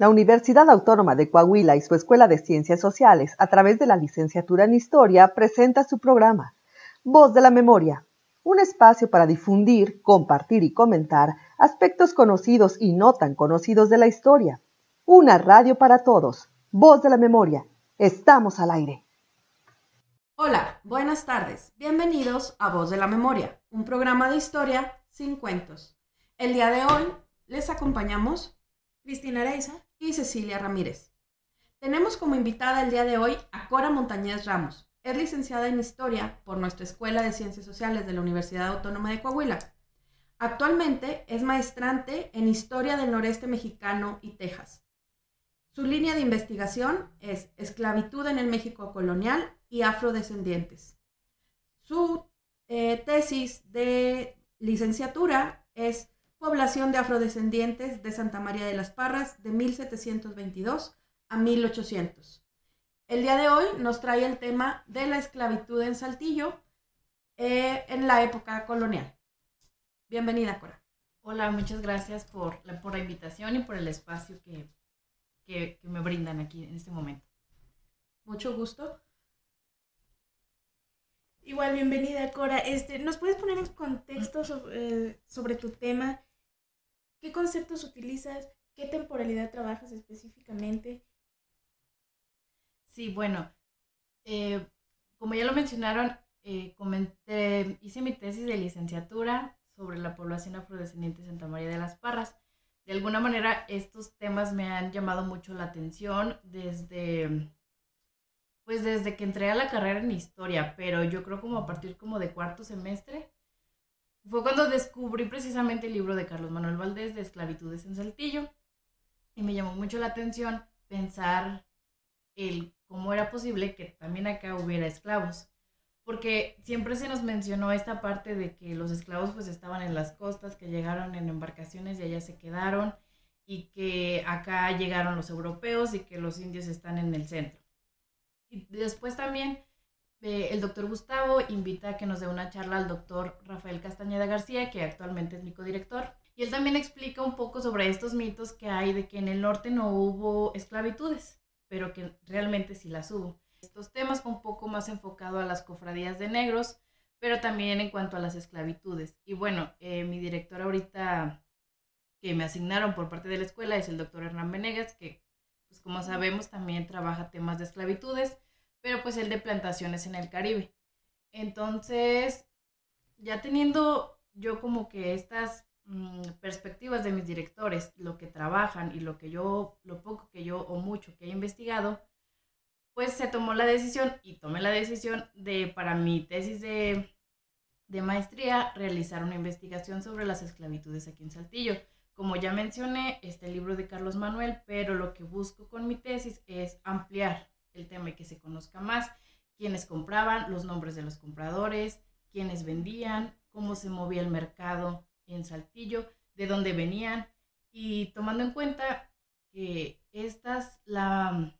La Universidad Autónoma de Coahuila y su Escuela de Ciencias Sociales, a través de la licenciatura en Historia, presenta su programa Voz de la Memoria, un espacio para difundir, compartir y comentar aspectos conocidos y no tan conocidos de la historia. Una radio para todos. Voz de la Memoria. Estamos al aire. Hola, buenas tardes. Bienvenidos a Voz de la Memoria, un programa de historia sin cuentos. El día de hoy les acompañamos Cristina Reiza y Cecilia Ramírez. Tenemos como invitada el día de hoy a Cora Montañez Ramos. Es licenciada en Historia por nuestra Escuela de Ciencias Sociales de la Universidad Autónoma de Coahuila. Actualmente es maestrante en Historia del Noreste Mexicano y Texas. Su línea de investigación es Esclavitud en el México colonial y Afrodescendientes. Su eh, tesis de licenciatura es población de afrodescendientes de Santa María de las Parras de 1722 a 1800. El día de hoy nos trae el tema de la esclavitud en Saltillo eh, en la época colonial. Bienvenida, Cora. Hola, muchas gracias por la, por la invitación y por el espacio que, que, me brindan aquí en este momento. Mucho gusto. Igual, bienvenida, Cora. Este, ¿Nos puedes poner en contexto eh, sobre tu tema? ¿Qué conceptos utilizas? ¿Qué temporalidad trabajas específicamente? Sí, bueno, eh, como ya lo mencionaron, eh, comenté, hice mi tesis de licenciatura sobre la población afrodescendiente de Santa María de las Parras. De alguna manera, estos temas me han llamado mucho la atención desde, pues desde que entré a la carrera en historia, pero yo creo como a partir como de cuarto semestre, fue cuando descubrí precisamente el libro de Carlos Manuel Valdés de Esclavitudes en Saltillo y me llamó mucho la atención pensar el cómo era posible que también acá hubiera esclavos. Porque siempre se nos mencionó esta parte de que los esclavos pues estaban en las costas, que llegaron en embarcaciones y allá se quedaron, y que acá llegaron los europeos y que los indios están en el centro. Y después también el doctor Gustavo invita a que nos dé una charla al doctor Rafael Castañeda García, que actualmente es mi codirector. Y él también explica un poco sobre estos mitos que hay de que en el norte no hubo esclavitudes, pero que realmente sí las hubo. Estos temas un poco más enfocado a las cofradías de negros, pero también en cuanto a las esclavitudes. Y bueno, eh, mi director ahorita que me asignaron por parte de la escuela es el doctor Hernán Venegas, que pues como sabemos también trabaja temas de esclavitudes pero pues el de plantaciones en el Caribe. Entonces, ya teniendo yo como que estas mm, perspectivas de mis directores, lo que trabajan y lo que yo, lo poco que yo o mucho que he investigado, pues se tomó la decisión y tomé la decisión de, para mi tesis de, de maestría, realizar una investigación sobre las esclavitudes aquí en Saltillo. Como ya mencioné, este libro de Carlos Manuel, pero lo que busco con mi tesis es ampliar el tema y que se conozca más, quiénes compraban, los nombres de los compradores, quiénes vendían, cómo se movía el mercado en Saltillo, de dónde venían y tomando en cuenta que estas, la,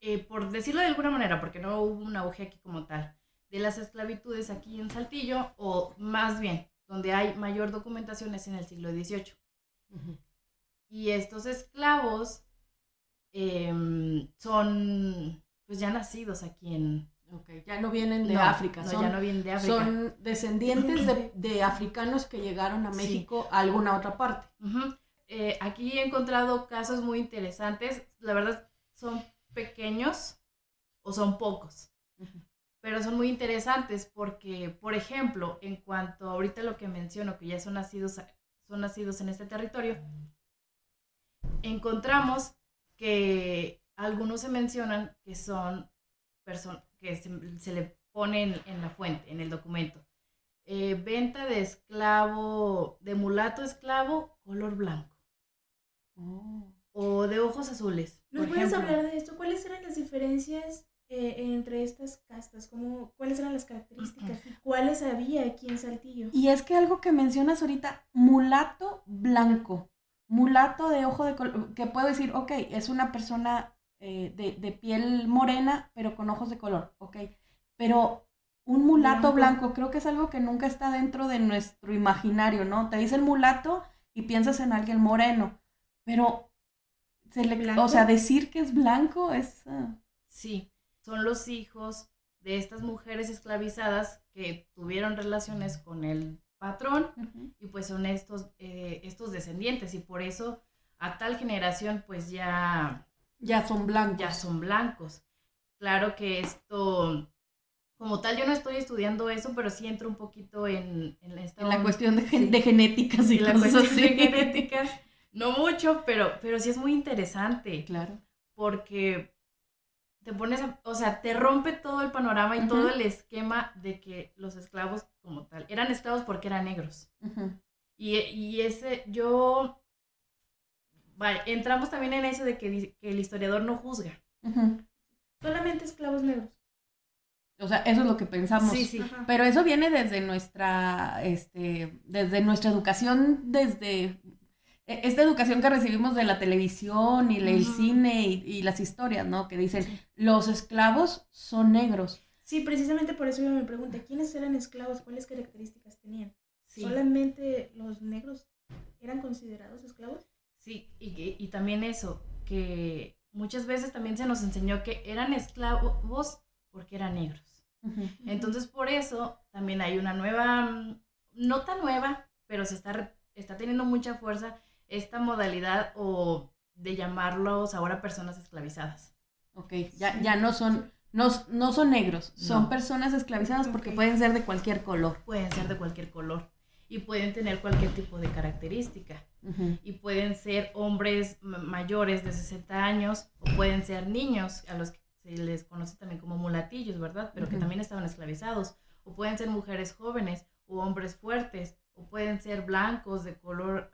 eh, por decirlo de alguna manera, porque no hubo un auge aquí como tal, de las esclavitudes aquí en Saltillo, o más bien, donde hay mayor documentación es en el siglo XVIII. Y estos esclavos Em, son pues ya nacidos aquí en... ya no vienen de África, son, ya no vienen de África. Son descendientes de, africanos que llegaron a México a alguna otra parte. Eh, aquí he encontrado casos muy interesantes, la verdad son pequeños o son pocos, pero son muy interesantes porque, por ejemplo, en cuanto ahorita lo que menciono, que ya son nacidos, son nacidos en este territorio, encontramos que algunos se mencionan que son personas que se, le ponen en, la fuente, en el documento. Eh, venta de esclavo, de mulato esclavo, color blanco. Oh. O de ojos azules. ¿Nos puedes hablar de esto? ¿Cuáles eran las diferencias eh, entre estas castas? ¿Cómo, ¿Cuáles eran las características? ¿Cuáles había aquí en Saltillo? Y es que algo que mencionas ahorita, mulato blanco mulato de ojo de color, que puedo decir, ok, es una persona eh, de, piel morena, pero con ojos de color, ok. Pero un mulato blanco. creo que es algo que nunca está dentro de nuestro imaginario, ¿no? Te dicen mulato y piensas en alguien moreno, pero se le- ¿Blanco? o sea, decir que es blanco es... ah, Sí, son los hijos de estas mujeres esclavizadas que tuvieron relaciones con el patrón y pues son estos, eh, estos descendientes y por eso a tal generación pues ya, Ya son blancos. ya son blancos. Claro que esto, como tal yo no estoy estudiando eso, pero sí entro un poquito en, en esta En la cuestión de, gen- sí. de genéticas y la cuestión así. de genéticas, no mucho, pero, pero sí es muy interesante Claro. porque te pones, a- o sea, te rompe todo el panorama y todo el esquema de que los esclavos como tal eran esclavos porque eran negros. Y, y ese, yo, vale, entramos también en eso de que, el historiador no juzga. Solamente esclavos negros. O sea, eso es lo que pensamos. Sí, sí. Pero eso viene desde nuestra, este, desde nuestra educación, desde esta educación que recibimos de la televisión y el cine y, y las historias, ¿no? Que dicen, los esclavos son negros. Sí, precisamente por eso yo me pregunto, ¿quiénes eran esclavos? ¿Cuáles características tenían? Sí. ¿Solamente los negros eran considerados esclavos? Sí, y, también eso, que muchas veces también se nos enseñó que eran esclavos porque eran negros. Entonces, por eso también hay una nueva, mm, no tan nueva, pero se está, está teniendo mucha fuerza esta modalidad o de llamarlos ahora personas esclavizadas. Ok, ya, ya no son, no, no son negros, son No. personas esclavizadas porque pueden ser de cualquier color. Pueden ser de cualquier color y pueden tener cualquier tipo de característica. Y pueden ser hombres ma- mayores de 60 años o pueden ser niños a los que se les conoce también como mulatillos, ¿verdad? Pero que también estaban esclavizados. O pueden ser mujeres jóvenes o hombres fuertes. O pueden ser blancos de color,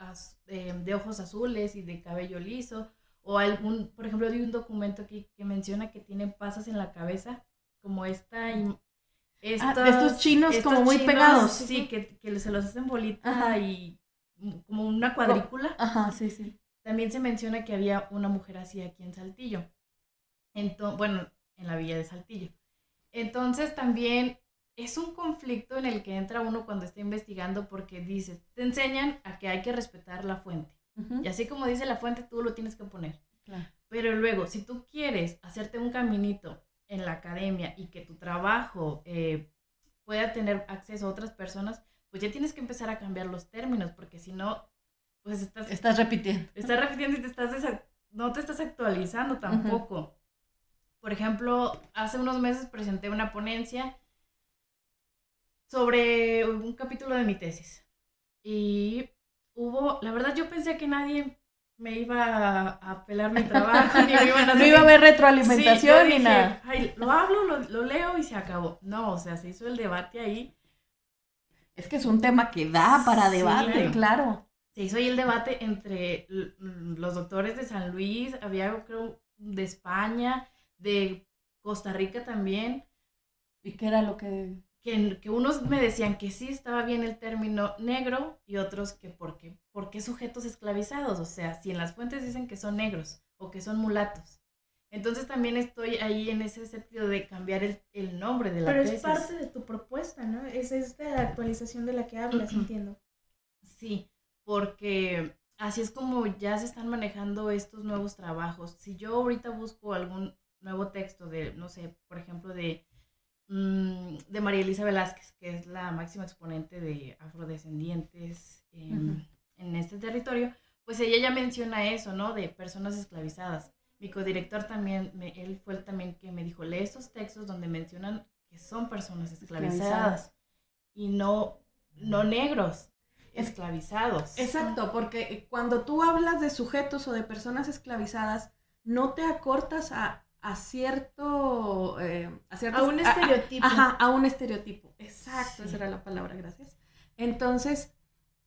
eh, de ojos azules y de cabello liso. O algún, por ejemplo, hay un documento aquí que menciona que tienen pasas en la cabeza, como esta... Ah, de estos chinos como muy chinos, pegados. Sí, que, que se los hacen bolita Ajá. y como una cuadrícula. Ajá, sí, sí. También se menciona que había una mujer así aquí en Saltillo. Entonces, bueno, en la villa de Saltillo. Entonces también es un conflicto en el que entra uno cuando está investigando porque dices, te enseñan a que hay que respetar la fuente. Y así como dice la fuente, tú lo tienes que poner. Claro. Pero luego, si tú quieres hacerte un caminito en la academia y que tu trabajo eh, pueda tener acceso a otras personas, pues ya tienes que empezar a cambiar los términos, porque si no, pues estás Estás repitiendo. estás repitiendo y te estás no te estás actualizando tampoco. Por ejemplo, hace unos meses presenté una ponencia sobre un capítulo de mi tesis. Y hubo, la verdad yo pensé que nadie me iba a, pelar mi trabajo, ni me iban a No hacer- iba a haber Sí, retroalimentación ni nada. "Ay, lo hablo, lo, lo leo y se acabó. No, o sea, se hizo el debate ahí. Es que es un tema que da para debate, claro. claro. Se hizo ahí el debate entre mm, los doctores de San Luis, había creo de España, de Costa Rica también, ¿Y qué era lo que...? Que, que unos me decían que sí estaba bien el término negro y otros que por qué, por qué sujetos esclavizados, o sea, si en las fuentes dicen que son negros o que son mulatos. Entonces también estoy ahí en ese sentido de cambiar el, el nombre de la Pero tesis. es parte de tu propuesta, ¿no? Es esta actualización de la que hablas, entiendo. Sí, porque así es como ya se están manejando estos nuevos trabajos. Si yo ahorita busco algún nuevo texto de, no sé, por ejemplo, de, mm, de María Elisa Velázquez, que es la máxima exponente de afrodescendientes en, este territorio, pues ella ya menciona eso, ¿no? De personas esclavizadas. Mi codirector también, me- él fue el también que me dijo, lee estos textos donde mencionan que son personas esclavizadas Esclavizadas. y no, no negros, esclavizados. Exacto, porque cuando tú hablas de sujetos o de personas esclavizadas, no te acortas a, a cierto... eh, a, ciertos- A un estereotipo. ajá, a un estereotipo. Exacto, Sí. esa era la palabra, gracias. Entonces,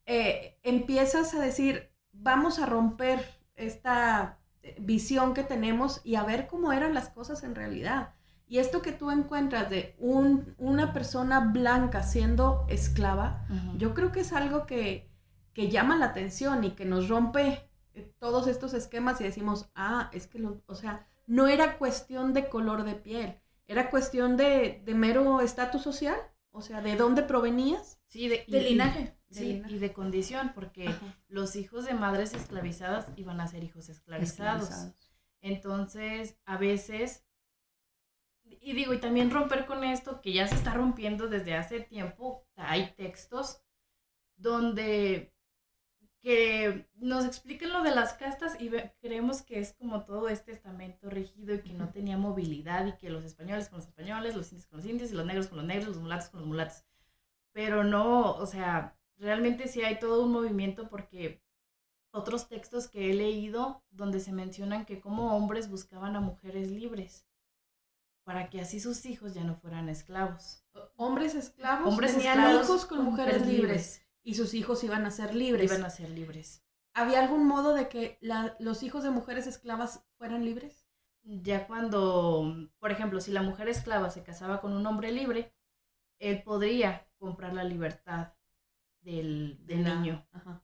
eh, empiezas a decir, vamos a romper esta eh, visión que tenemos y a ver cómo eran las cosas en realidad. Y esto que tú encuentras de un, una persona blanca siendo esclava, yo creo que es algo que, que llama la atención y que nos rompe todos estos esquemas y decimos, ah, es que, lo, o sea, no era cuestión de color de piel, era cuestión de, de mero estatus social. O sea, ¿de dónde provenías? Sí, de, De y- linaje. y- de sí, y de condición, porque Ajá. los hijos de madres esclavizadas iban a ser hijos esclavizados. Entonces, a veces, y digo, y también romper con esto, que ya se está rompiendo desde hace tiempo, hay textos donde que nos expliquen lo de las castas y creemos que es como todo este estamento rígido y que no tenía movilidad y que los españoles con los españoles, los indios con los indios y los negros con los negros, los mulatos con los mulatos. Pero no, o sea, realmente sí hay todo un movimiento porque otros textos que he leído donde se mencionan que como hombres buscaban a mujeres libres para que así sus hijos ya no fueran esclavos. Hombres esclavos Hombres tenían esclavos hijos con con mujeres mujeres libres y sus hijos iban a ser libres. Iban a ser libres. ¿Había algún modo de que la- los hijos de mujeres esclavas fueran libres? Ya cuando, por ejemplo, si la mujer esclava se casaba con un hombre libre, él podría comprar la libertad del, del De la- niño. Ajá.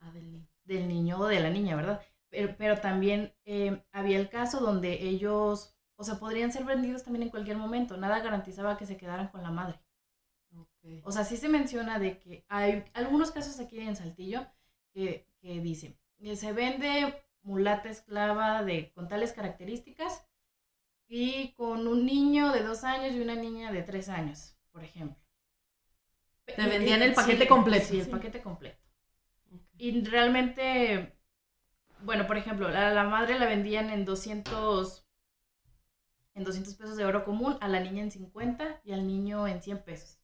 Ah, del niño. del niño o de la niña, ¿verdad? Pero, pero también eh, había el caso donde ellos, o sea, podrían ser vendidos también en cualquier momento. Nada garantizaba que se quedaran con la madre. O sea, sí se menciona de que hay algunos casos aquí en Saltillo que, que dicen que se vende mulata esclava de, con tales características y con un niño de dos años y una niña de tres años, por ejemplo. Te vendían el Sí, paquete completo. Sí, el Sí. paquete completo. Y realmente, bueno, por ejemplo, a la madre la vendían en 200, en 200 pesos de oro común, a la niña en 50 y al niño en 100 pesos.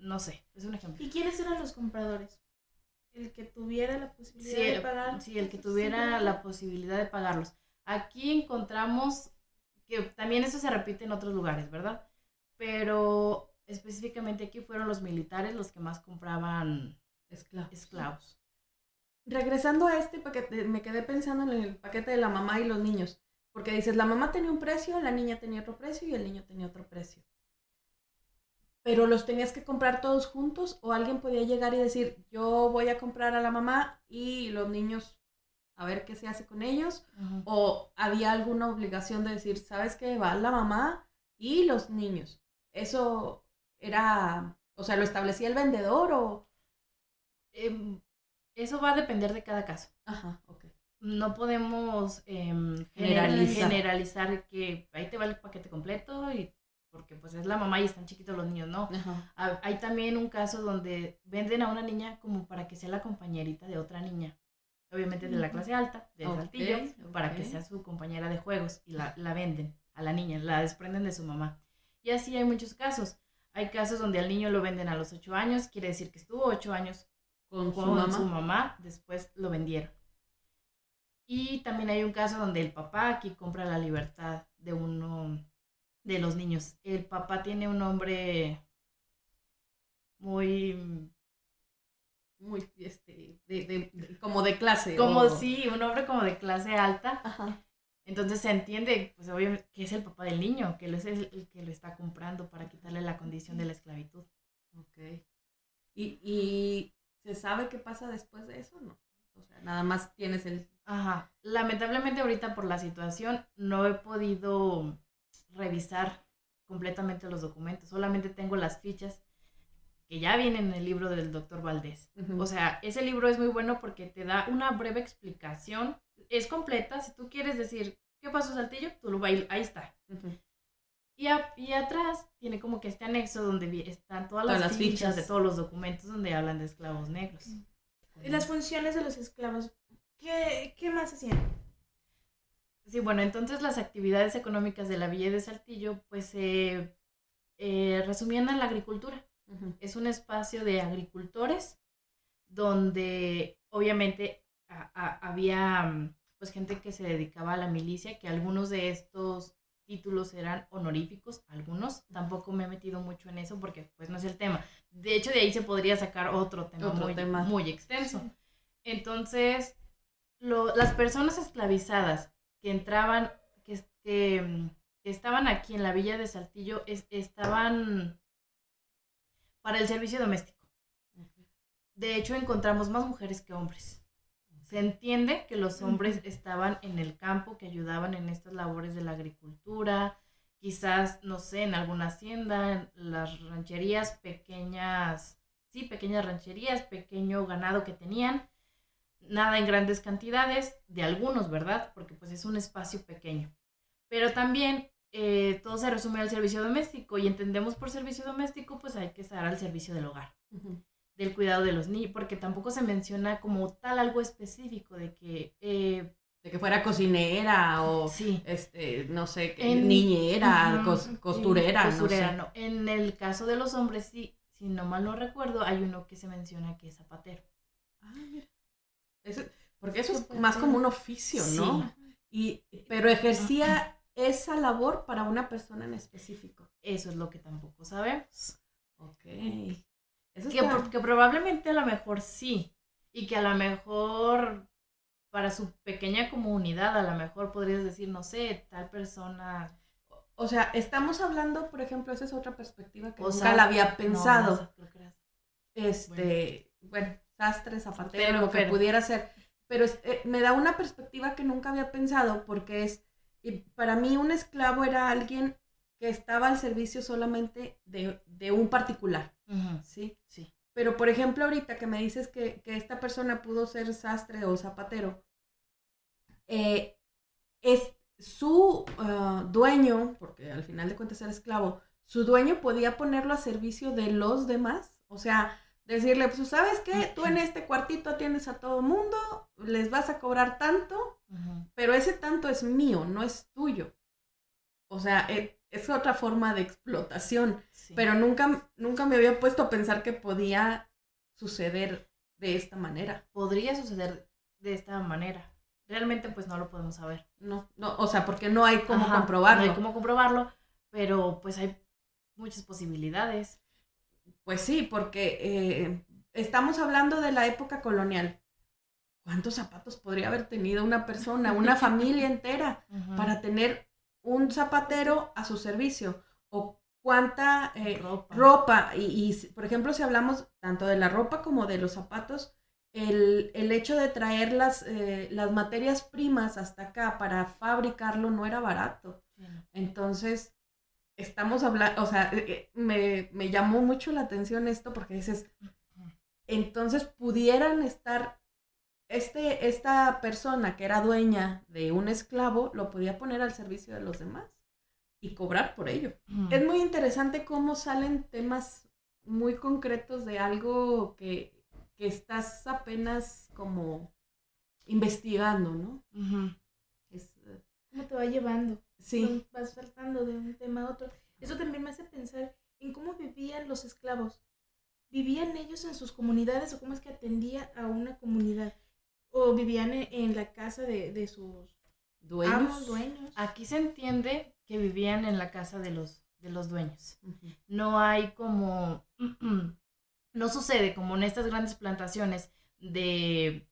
No sé, es un ejemplo. ¿Y quiénes eran los compradores? El que tuviera la posibilidad Sí, de pagar. sí, el que tuviera 50. la posibilidad de pagarlos. Aquí encontramos que también eso se repite en otros lugares, ¿verdad? Pero específicamente aquí fueron los militares los que más compraban Esclavos. esclavos. Regresando a este paquete, me quedé pensando en el paquete de la mamá y los niños. Porque dices, la mamá tenía un precio, la niña tenía otro precio y el niño tenía otro precio. Pero los tenías que comprar todos juntos o alguien podía llegar y decir, yo voy a comprar a la mamá y los niños a ver qué se hace con ellos. O había alguna obligación de decir, ¿sabes qué? Va la mamá y los niños. Eso era, o sea, lo establecía el vendedor o... Em, eso va a depender de cada caso. Ajá, ok. No podemos em, Generalizar. generalizar. generalizar que ahí te va el paquete completo y porque pues es la mamá y están chiquitos los niños, no. Ajá. Ha- Hay también un caso donde venden a una niña como para que sea la compañerita de otra niña. Obviamente de la clase alta, de Ok, Saltillo, para que sea su compañera de juegos y la, la venden a la niña, la desprenden de su mamá. Y así hay muchos casos. Hay casos donde al niño lo venden a los ocho años, quiere decir que estuvo ocho años Con, con su mamá. su mamá, después lo vendieron. Y también hay un caso donde el papá aquí compra la libertad de uno de los niños. El papá tiene un nombre muy muy este de, de- de- como de clase como o- sí, un hombre como de clase alta. Ajá. Entonces se entiende, pues obviamente, que es el papá del niño, que él es el, el que lo está comprando para quitarle la condición de la esclavitud. Ok. ¿Y, y se sabe qué pasa después de eso no o sea nada más tienes el Ajá. Lamentablemente ahorita por la situación no he podido revisar completamente los documentos. Solamente tengo las fichas que ya vienen en el libro del doctor Valdés. O sea, ese libro es muy bueno porque te da una breve explicación. Es completa. Si tú quieres decir, ¿qué pasó Saltillo? Tú lo ahí, ahí está. Y, a- y atrás tiene como que este anexo donde están todas las, fichas. de todos los documentos donde hablan de esclavos negros. Y las funciones de los esclavos. ¿Qué, qué más hacían? Sí, bueno, entonces las actividades económicas de la Villa de Saltillo pues se eh, resumían en la agricultura. Es un espacio de agricultores donde obviamente a- a- había mm, pues gente que se dedicaba a la milicia, que algunos de estos títulos eran honoríficos, algunos. Tampoco me he metido mucho en eso porque pues no es el tema. De hecho, de ahí se podría sacar otro tema, Otro muy, tema. muy extenso. Entonces, lo- las personas esclavizadas que entraban, que, que, que estaban aquí en la villa de Saltillo, es- estaban para el servicio doméstico. De hecho, encontramos más mujeres que hombres. Se entiende que los hombres estaban en el campo, que ayudaban en estas labores de la agricultura, quizás, no sé, en alguna hacienda, las rancherías pequeñas, sí, pequeñas rancherías, pequeño ganado que tenían, nada en grandes cantidades, de algunos, ¿verdad? Porque pues es un espacio pequeño. Pero también eh, todo se resume al servicio doméstico y entendemos por servicio doméstico pues hay que estar al servicio del hogar, del cuidado de los niños, porque tampoco se menciona como tal algo específico de que... Eh, de que fuera cocinera o, sí. este, no sé, niñera, costurera. Costurera, no, En el caso de los hombres, sí, si no mal no recuerdo, hay uno que se menciona que es zapatero. Ah, mira. Porque eso es más como un oficio, ¿no? Y, pero ejercía esa labor para una persona en específico. Eso es lo que tampoco sabemos. Ok. Eso que, probablemente a lo mejor sí. Y que a lo mejor para su pequeña comunidad, a lo mejor podrías decir, no sé, tal persona. O sea, estamos hablando, por ejemplo, esa es otra perspectiva que nunca la había pensado. este, bueno, sastre, zapatero, lo que pudiera ser. Pero eh, me da una perspectiva que nunca había pensado porque es y para mí un esclavo era alguien que estaba al servicio solamente de, un particular, ¿sí? Sí. Pero, por ejemplo, ahorita que me dices que, esta persona pudo ser sastre o zapatero, eh, es su ah, dueño, porque al final de cuentas era esclavo, su dueño podía ponerlo a servicio de los demás. O sea, decirle, pues, ¿sabes qué? Tú en este cuartito atiendes a todo mundo, les vas a cobrar tanto, pero ese tanto es mío, no es tuyo. O sea, e, es, otra forma de explotación, pero nunca, nunca me había puesto a pensar que podía suceder de esta manera. Podría suceder de esta manera. Realmente pues no lo podemos saber. No, no, o sea, porque no hay cómo comprobarlo. No hay cómo comprobarlo, pero pues hay muchas posibilidades. Pues sí, porque eh, estamos hablando de la época colonial. ¿cuántos zapatos podría haber tenido una persona, una familia entera, para tener un zapatero a su servicio? ¿O cuánta eh, ropa? Y, por ejemplo, si hablamos tanto de la ropa como de los zapatos, el, hecho de traer las, eh, las materias primas hasta acá para fabricarlo no era barato. Entonces, estamos hablando, o sea, eh, me, me llamó mucho la atención esto porque dices, entonces pudieran estar este, esta persona que era dueña de un esclavo lo podía poner al servicio de los demás y cobrar por ello. Es muy interesante cómo salen temas muy concretos de algo que, estás apenas como investigando, ¿no? es, ¿Cómo te va llevando? Sí. Vas saltando de un tema a otro. Eso también me hace pensar en cómo vivían los esclavos. ¿Vivían ellos en sus comunidades o cómo es que atendía a una comunidad? o vivían en, la casa de, sus dueños. dueños. Aquí se entiende que vivían en la casa de los, de los dueños. No hay como, no sucede como en estas grandes plantaciones de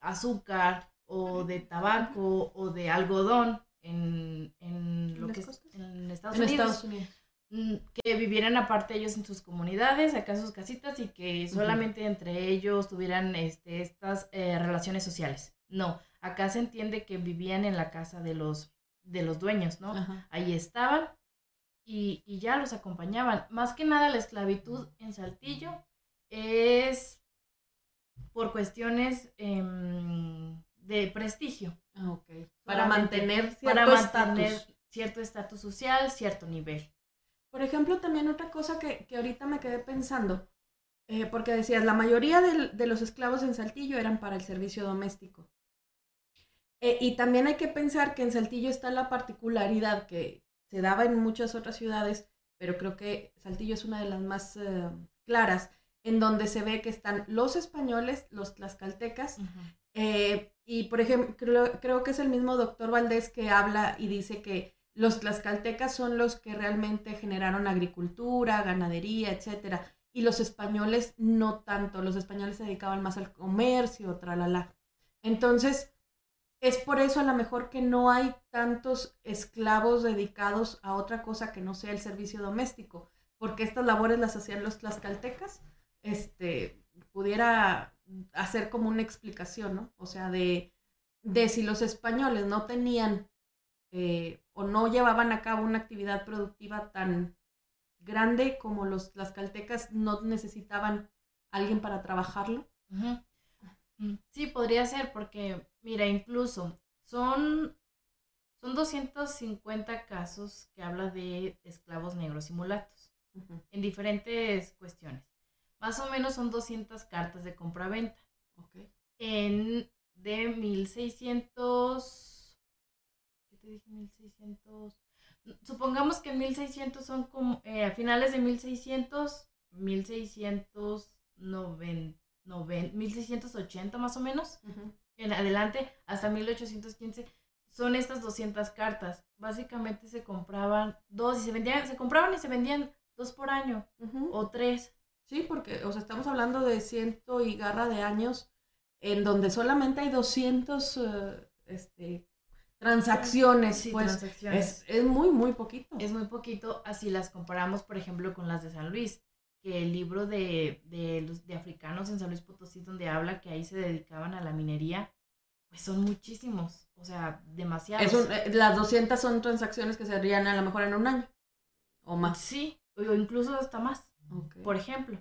azúcar o de tabaco o de algodón en, en lo que es en Estados Estados Unidos Mm, que vivieran aparte ellos en sus comunidades, acá en sus casitas y que solamente entre ellos tuvieran este, estas eh, relaciones sociales. No, acá se entiende que vivían en la casa de los, de los dueños, ¿no? Ahí estaban y, ya los acompañaban. Más que nada la esclavitud en Saltillo es por cuestiones em, de prestigio. Ah, para mantener para mantener cierto estatus social, cierto nivel. Por ejemplo, también otra cosa que, ahorita me quedé pensando, eh, porque decías, la mayoría de, los esclavos en Saltillo eran para el servicio doméstico. Eh, y también hay que pensar que en Saltillo está la particularidad que se daba en muchas otras ciudades, pero creo que Saltillo es una de las más eh, claras, en donde se ve que están los españoles, los tlaxcaltecas, y por ejemplo, creo, que es el mismo doctor Valdés que habla y dice que los tlaxcaltecas son los que realmente generaron agricultura, ganadería, etcétera. Y los españoles no tanto. Los españoles se dedicaban más al comercio, tralala. Entonces, es por eso a lo mejor que no hay tantos esclavos dedicados a otra cosa que no sea el servicio doméstico, porque estas labores las hacían los tlaxcaltecas. Este, pudiera hacer como una explicación, ¿no? O sea, de, de si los españoles no tenían eh, o no llevaban a cabo una actividad productiva tan grande como los las caltecas no necesitaban alguien para trabajarlo. Mm, sí, podría ser, porque, mira, incluso son, son 250 casos que habla de esclavos negros y mulatos en diferentes cuestiones. Más o menos son 200 cartas de compra-venta. En de 1600. ¿Qué te dije? 1600. Supongamos que 1600 son como. Eh, a finales de 1600, 1690. 1680 más o menos, en adelante, hasta 1815, son estas 200 cartas. Básicamente se compraban dos y se vendían, se compraban y se vendían dos por año o tres. Sí, porque, o sea, estamos hablando de ciento y garra de años en donde solamente hay 200 eh, este, transacciones. Sí, pues, transacciones. Es, es, muy, muy poquito. Es muy poquito, así las comparamos, por ejemplo, con las de San Luis, que el libro de, de, los, de africanos en San Luis Potosí, donde habla que ahí se dedicaban a la minería, pues son muchísimos, o sea, demasiados. Eh, las 200 son transacciones que se harían a lo mejor en un año o más. Sí, o incluso hasta más, por ejemplo.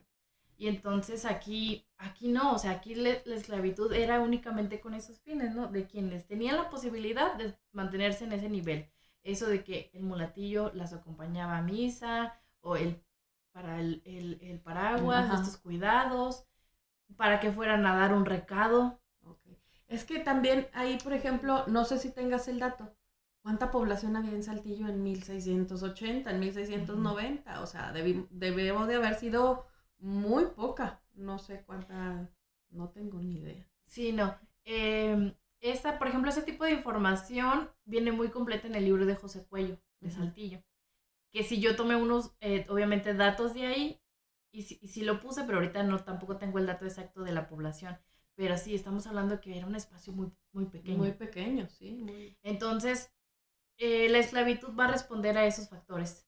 Y entonces aquí, aquí no, o sea, aquí la esclavitud era únicamente con esos fines, ¿no? De quienes tenían la posibilidad de mantenerse en ese nivel. Eso de que el mulatillo las acompañaba a misa, o el para el, el, paraguas, estos cuidados, para que fueran a dar un recado. Es que también ahí, por ejemplo, no sé si tengas el dato, ¿cuánta población había en Saltillo en 1680, en 1690? O sea, debemos de haber sido muy poca. No sé cuánta, no tengo ni idea. Sí, no. Eh, esta, por ejemplo, ese tipo de información viene muy completa en el libro de José Cuello, de Saltillo. Que si yo tomé unos, eh, obviamente, datos de ahí, y si, y lo puse, pero ahorita no, tampoco tengo el dato exacto de la población. Pero sí, estamos hablando que era un espacio muy, muy pequeño. Muy pequeño, sí. Entonces, eh, la esclavitud va a responder a esos factores,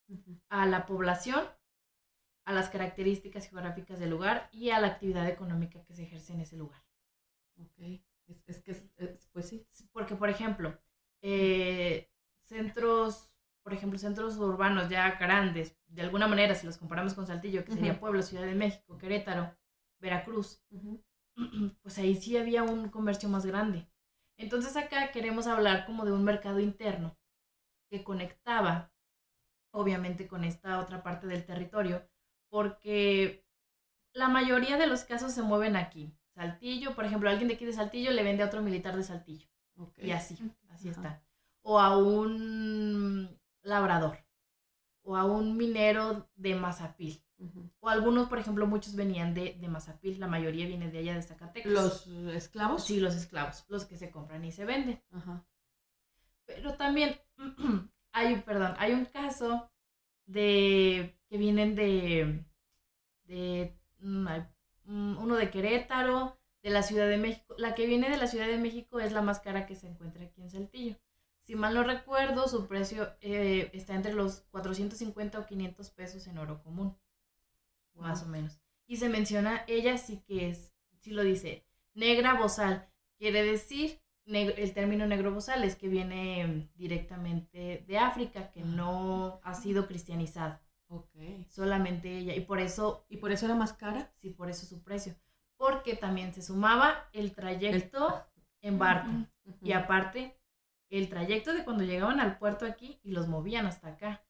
a la población, a las características geográficas del lugar y a la actividad económica que se ejerce en ese lugar. Ok, es, que, pues sí. Porque, por ejemplo, eh, centros, por ejemplo, centros urbanos ya grandes, de alguna manera, si los comparamos con Saltillo, que sería Puebla, Ciudad de México, Querétaro, Veracruz, pues ahí sí había un comercio más grande. Entonces acá queremos hablar como de un mercado interno que conectaba, obviamente, con esta otra parte del territorio, porque la mayoría de los casos se mueven aquí. Saltillo, por ejemplo, alguien de aquí de Saltillo le vende a otro militar de Saltillo. Y así, así está. O a un labrador. O a un minero de Mazapil. O algunos, por ejemplo, muchos venían de, de Mazapil, la mayoría viene de allá de Zacatecas. ¿Los esclavos? Sí, los esclavos, los que se compran y se venden. Pero también hay, perdón, hay un caso de que vienen de, de mm, mm, uno de Querétaro, de la Ciudad de México. La que viene de la Ciudad de México es la más cara que se encuentra aquí en Saltillo. Si mal no recuerdo, su precio eh, está entre los 450 o 500 pesos en oro común, más o menos. Y se menciona, ella sí que es, sí lo dice, negra bozal. Quiere decir el término negro bozales, que viene directamente de África, que no ha sido cristianizado. Ok. Solamente ella. Y por eso. ¿Y por eso era más cara? Sí, por eso su precio. Porque también se sumaba el trayecto en barco. Y aparte, el trayecto de cuando llegaban al puerto aquí y los movían hasta acá.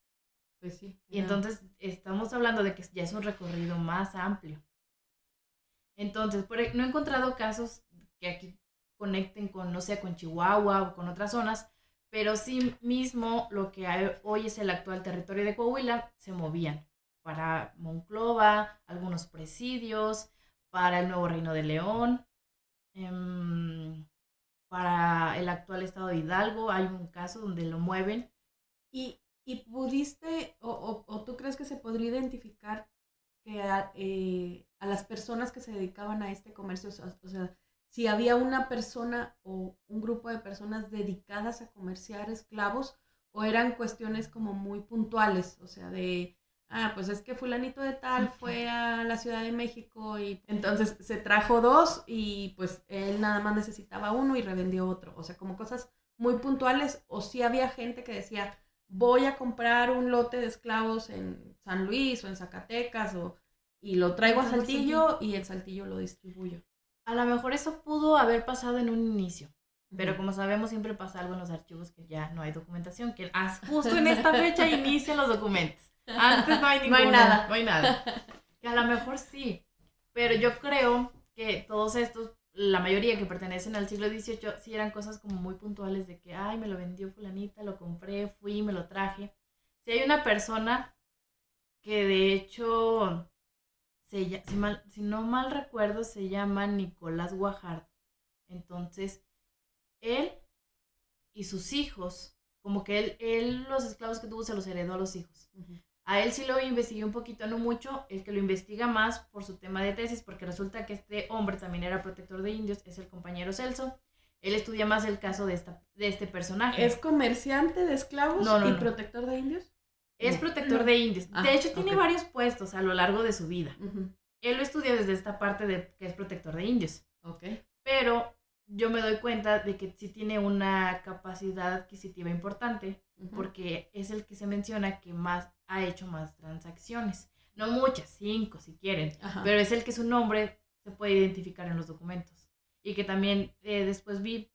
Pues sí. Y entonces estamos hablando de que ya es un recorrido más amplio. Entonces, por, e, no he encontrado casos que aquí conecten con, no sé, con Chihuahua o con otras zonas, pero sí mismo lo que hoy es el actual territorio de Coahuila, se movían para Monclova, algunos presidios, para el nuevo Reino de León, em, para el actual estado de Hidalgo, hay un caso donde lo mueven. ¿Y, y pudiste, o, o, tú crees que se podría identificar que a, eh, a, las personas que se dedicaban a este comercio, o sea, si había una persona o un grupo de personas dedicadas a comerciar esclavos o eran cuestiones como muy puntuales, o sea, de, ah, pues es que fulanito de tal fue a la Ciudad de México y entonces se trajo dos y pues él nada más necesitaba uno y revendió otro, o sea, como cosas muy puntuales o si había gente que decía, voy a comprar un lote de esclavos en San Luis o en Zacatecas o, y lo traigo a Saltillo y el Saltillo lo distribuyo. A lo mejor eso pudo haber pasado en un inicio, pero como sabemos siempre pasa algo en los archivos que ya no hay documentación, que justo en esta fecha inician los documentos. Antes no hay ninguna, no hay nada. No hay nada. Que a lo mejor sí, pero yo creo que todos estos, la mayoría que pertenecen al siglo XVIII, sí eran cosas como muy puntuales de que, ay, me lo vendió fulanita, lo compré, fui, me lo traje. Si hay una persona que de hecho, se, si, mal, si no mal recuerdo, se llama Nicolás Guajardo. Entonces, él y sus hijos, como que él, él los esclavos que tuvo se los heredó a los hijos. A él sí lo investigué un poquito, no mucho, el que lo investiga más por su tema de tesis, porque resulta que este hombre también era protector de indios, es el compañero Celso. Él estudia más el caso de, esta, de este personaje. ¿Es comerciante de esclavos No, no, y no. protector de indios? Es protector de indios. Ah, de hecho, tiene varios puestos a lo largo de su vida. Él lo estudia desde esta parte de que es protector de indios. Ok. Pero yo me doy cuenta de que sí tiene una capacidad adquisitiva importante, porque es el que se menciona que más ha hecho más transacciones. No muchas, cinco si quieren, Ajá. pero es el que su nombre se puede identificar en los documentos. Y que también eh, después vi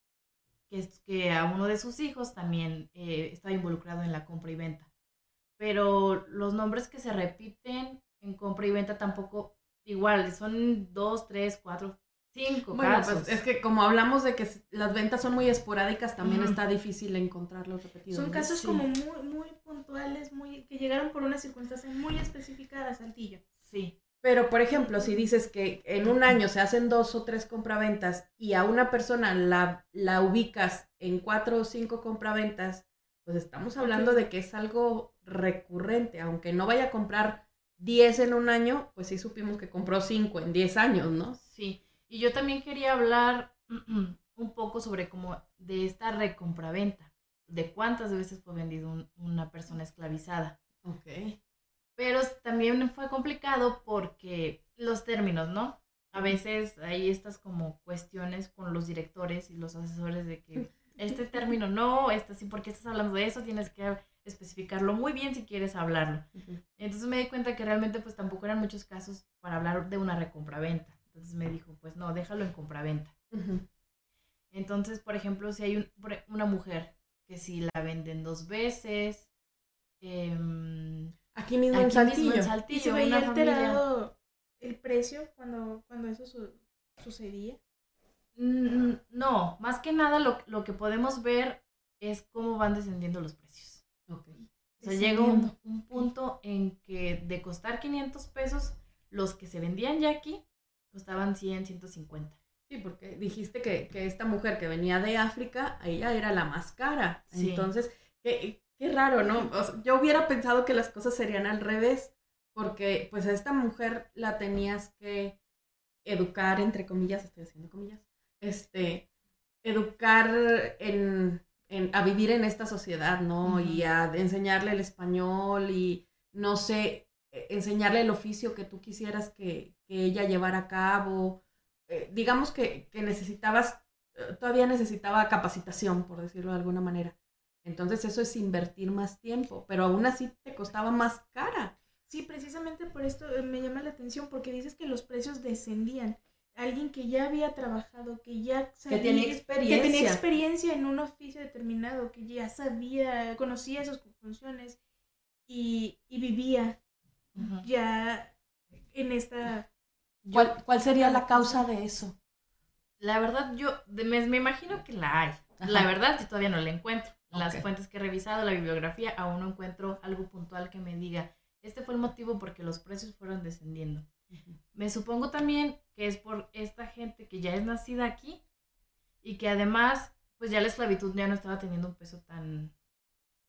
que, es- que a uno de sus hijos también eh, estaba involucrado en la compra y venta. Pero los nombres que se repiten en compra y venta tampoco igual, son dos, tres, cuatro, cinco Bueno, casos. pues es que como hablamos de que las ventas son muy esporádicas, también está difícil encontrarlos repetidos. Son ¿no? casos Sí. como muy, muy puntuales, muy que llegaron por una circunstancia muy específica a Saltillo. Sí. Pero, por ejemplo, si dices que en un año se hacen dos o tres compraventas y a una persona la, la ubicas en cuatro o cinco compraventas, pues estamos hablando de que es algo recurrente. Aunque no vaya a comprar 10 en un año, pues sí supimos que compró 5 en 10 años, ¿no? Sí, y yo también quería hablar un poco sobre como de esta recompraventa, de cuántas veces fue vendido un- una persona esclavizada. Ok. Pero también fue complicado porque los términos, ¿no? A veces hay estas como cuestiones con los directores y los asesores de que este término no, este sí, ¿por qué estás hablando de eso? Tienes que especificarlo muy bien si quieres hablarlo. Entonces me di cuenta que realmente pues tampoco eran muchos casos para hablar de una recompraventa. Entonces me dijo, pues no, déjalo en compraventa. Ujú. Entonces, por ejemplo, si hay un- e, una mujer que si la venden dos veces, em, Aquí mismo en mismo Saltillo. Y se veía familia- alterado el precio cuando, cuando eso su- sucedía. Mm, No, más que nada lo, lo que podemos ver es cómo van descendiendo los precios. Ok. O sea, llega un, punto en que de costar 500 pesos, los que se vendían ya aquí costaban 100, 150. Sí, porque dijiste que, que esta mujer que venía de África, ella era la más cara. Sí. Entonces, qué, qué raro, ¿no? O sea, yo hubiera pensado que las cosas serían al revés, porque pues a esta mujer la tenías que educar, entre comillas, estoy haciendo comillas, este, educar en, en- a vivir en esta sociedad, ¿no? Ujú. Y a enseñarle el español y, no sé, eh, enseñarle el oficio que tú quisieras que, que ella llevara a cabo. Eh, digamos que, que necesitabas, eh, todavía necesitaba capacitación, por decirlo de alguna manera. Entonces eso es invertir más tiempo, pero aún así te costaba más cara. Sí, precisamente por esto eh, me llama la atención, porque dices que los precios descendían. Alguien que ya había trabajado, que ya Que sabía, tenía que experiencia. tenía experiencia en un oficio determinado, que ya sabía, conocía sus funciones y, y vivía ya en esta... ¿Cuál, cuál sería la causa de eso? La verdad, yo de- me, me imagino que la hay. Ajá. La verdad, yo todavía no la encuentro. Las fuentes que he revisado, la bibliografía, aún no encuentro algo puntual que me diga, este fue el motivo por que los precios fueron descendiendo. Me supongo también que es por esta gente que ya es nacida aquí y que además, pues ya la esclavitud ya no estaba teniendo un peso tan,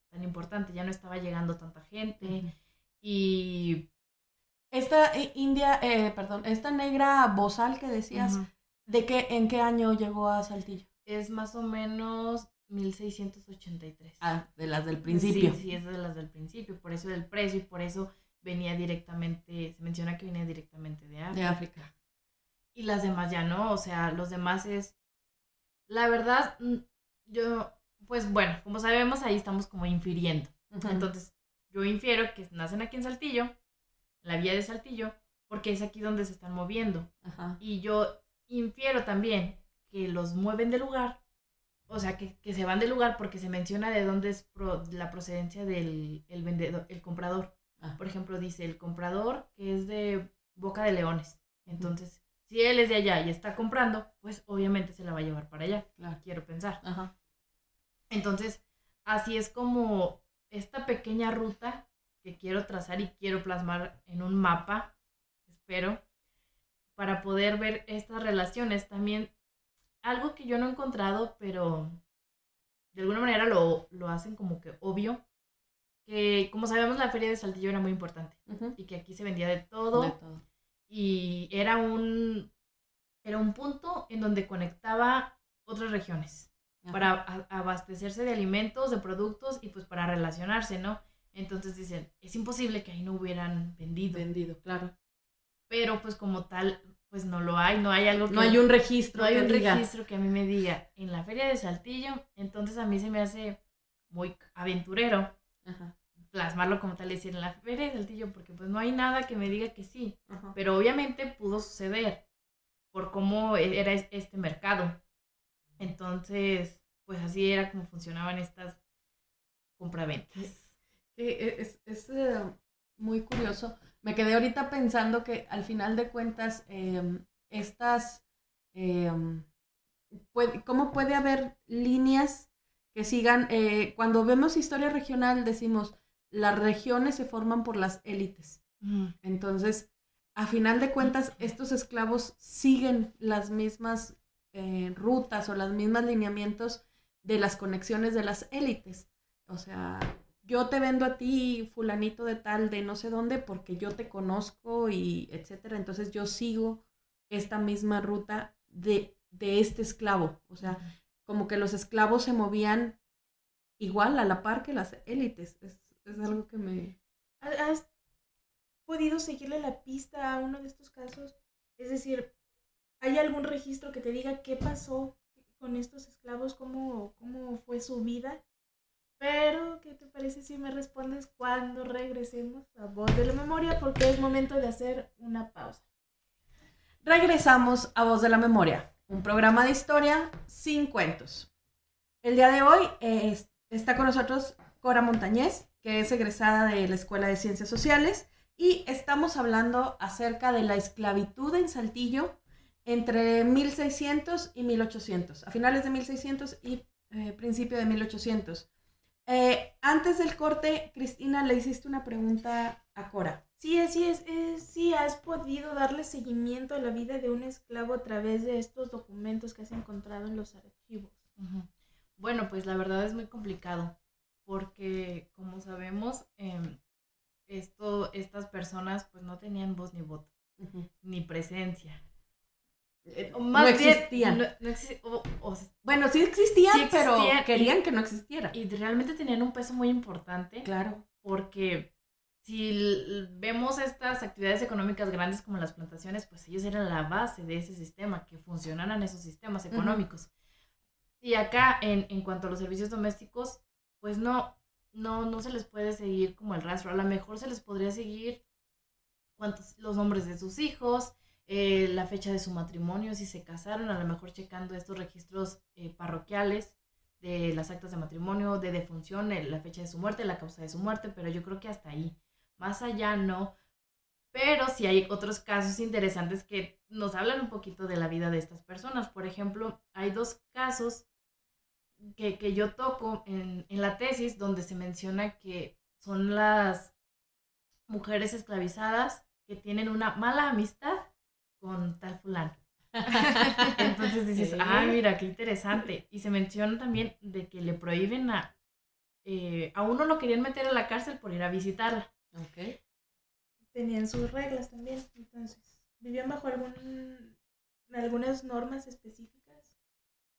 tan importante, ya no estaba llegando tanta gente y... Esta eh, india, eh, perdón, esta negra bozal que decías. ¿de qué, en qué año llegó a Saltillo? Es más o menos 1683. Ah, de las del principio. Sí, sí, es de las del principio, por eso del precio y por eso venía directamente, se menciona que venía directamente de África. De África. Y las demás ya no, o sea, los demás es, la verdad, yo pues bueno, como sabemos, ahí estamos como infiriendo. Entonces, yo infiero que nacen aquí en Saltillo, en la vía de Saltillo, porque es aquí donde se están moviendo. Y yo infiero también que los mueven de lugar, o sea, que, que se van del lugar porque se menciona de dónde es pro- la procedencia del el vendedor, el comprador. Ah. Por ejemplo, dice el comprador que es de Boca de Leones. Entonces, si él es de allá y está comprando, pues obviamente se la va a llevar para allá, Claro. quiero pensar. Ajá. Entonces, así es como esta pequeña ruta que quiero trazar y quiero plasmar en un mapa, espero, para poder ver estas relaciones. También algo que yo no he encontrado, pero de alguna manera lo, lo hacen como que obvio, que como sabemos la feria de Saltillo era muy importante y que aquí se vendía de todo De todo. y era un, era un punto en donde conectaba otras regiones para a- abastecerse de alimentos, de productos y pues para relacionarse, ¿no? Entonces dicen, es imposible que ahí no hubieran vendido, vendido, claro. pero pues como tal, pues no lo hay, no hay algo que... No hay un registro. no hay un diga. registro que a mí me diga, en la feria de Saltillo, entonces a mí se me hace muy aventurero Ajá. plasmarlo como tal, decir, en la feria de Saltillo, porque pues no hay nada que me diga que sí, Ajá. pero obviamente pudo suceder por cómo e- era es- este mercado. Entonces, pues así era como funcionaban estas compraventas. Que es, es, eh, muy curioso. Me quedé ahorita pensando que al final de cuentas, eh, estas, eh, puede- ¿cómo puede haber líneas que sigan? eh, cuando vemos historia regional decimos, las regiones se forman por las élites. Entonces, a final de cuentas, estos esclavos siguen las mismas eh, rutas o los mismos lineamientos de las conexiones de las élites. O sea, yo te vendo a ti, fulanito de tal, de no sé dónde, porque yo te conozco y etcétera. Entonces yo sigo esta misma ruta de, de este esclavo. O sea, como que los esclavos se movían igual a la par que las élites. Es, es algo que me... ¿Ha- ¿Has podido seguirle la pista a uno de estos casos? Es decir, ¿hay algún registro que te diga qué pasó con estos esclavos? ¿Cómo, cómo fue su vida? Pero, ¿qué te parece si me respondes cuando regresemos a Voz de la Memoria? Porque es momento de hacer una pausa. Regresamos a Voz de la Memoria, un programa de historia sin cuentos. El día de hoy eh, es- está con nosotros Cora Montañez, que es egresada de la Escuela de Ciencias Sociales, y estamos hablando acerca de la esclavitud en Saltillo entre 1600 y 1800, a finales de 1600 y eh, principio de 1800. Eh, antes del corte, Cristina, le hiciste una pregunta a Cora. Sí, así es, es. Sí, has podido darle seguimiento a la vida de un esclavo a través de estos documentos que has encontrado en los archivos. Bueno, pues la verdad es muy complicado, porque como sabemos, em, esto, estas personas pues no tenían voz ni voto, ni presencia. Eh, O no más bien, existían. no- no exi- o- o s- Bueno, sí existían, Sí pero existían, querían que no existiera. y realmente tenían un peso muy importante, Claro. porque si vemos estas actividades económicas grandes como las plantaciones, pues ellos eran la base de ese sistema, que funcionaran esos sistemas económicos. Y acá, en, en cuanto a los servicios domésticos, pues no, no, no se les puede seguir como el rastro. A lo mejor se les podría seguir cuántos, los nombres de sus hijos, eh, la fecha de su matrimonio, si se casaron, a lo mejor checando estos registros eh, parroquiales de las actas de matrimonio, de defunción, la fecha de su muerte, la causa de su muerte, pero yo creo que hasta ahí. Más allá no. Pero sí hay otros casos interesantes que nos hablan un poquito de la vida de estas personas. Por ejemplo, hay dos casos que, que yo toco en, en la tesis donde se menciona que son las mujeres esclavizadas que tienen una mala amistad con tal fulano. Entonces dices, ah, mira, qué interesante. Y se menciona también de que le prohíben a... eh, a uno lo querían meter a la cárcel por ir a visitarla. Ok. Tenían sus reglas también, entonces. ¿Vivían bajo algún, algunas normas específicas?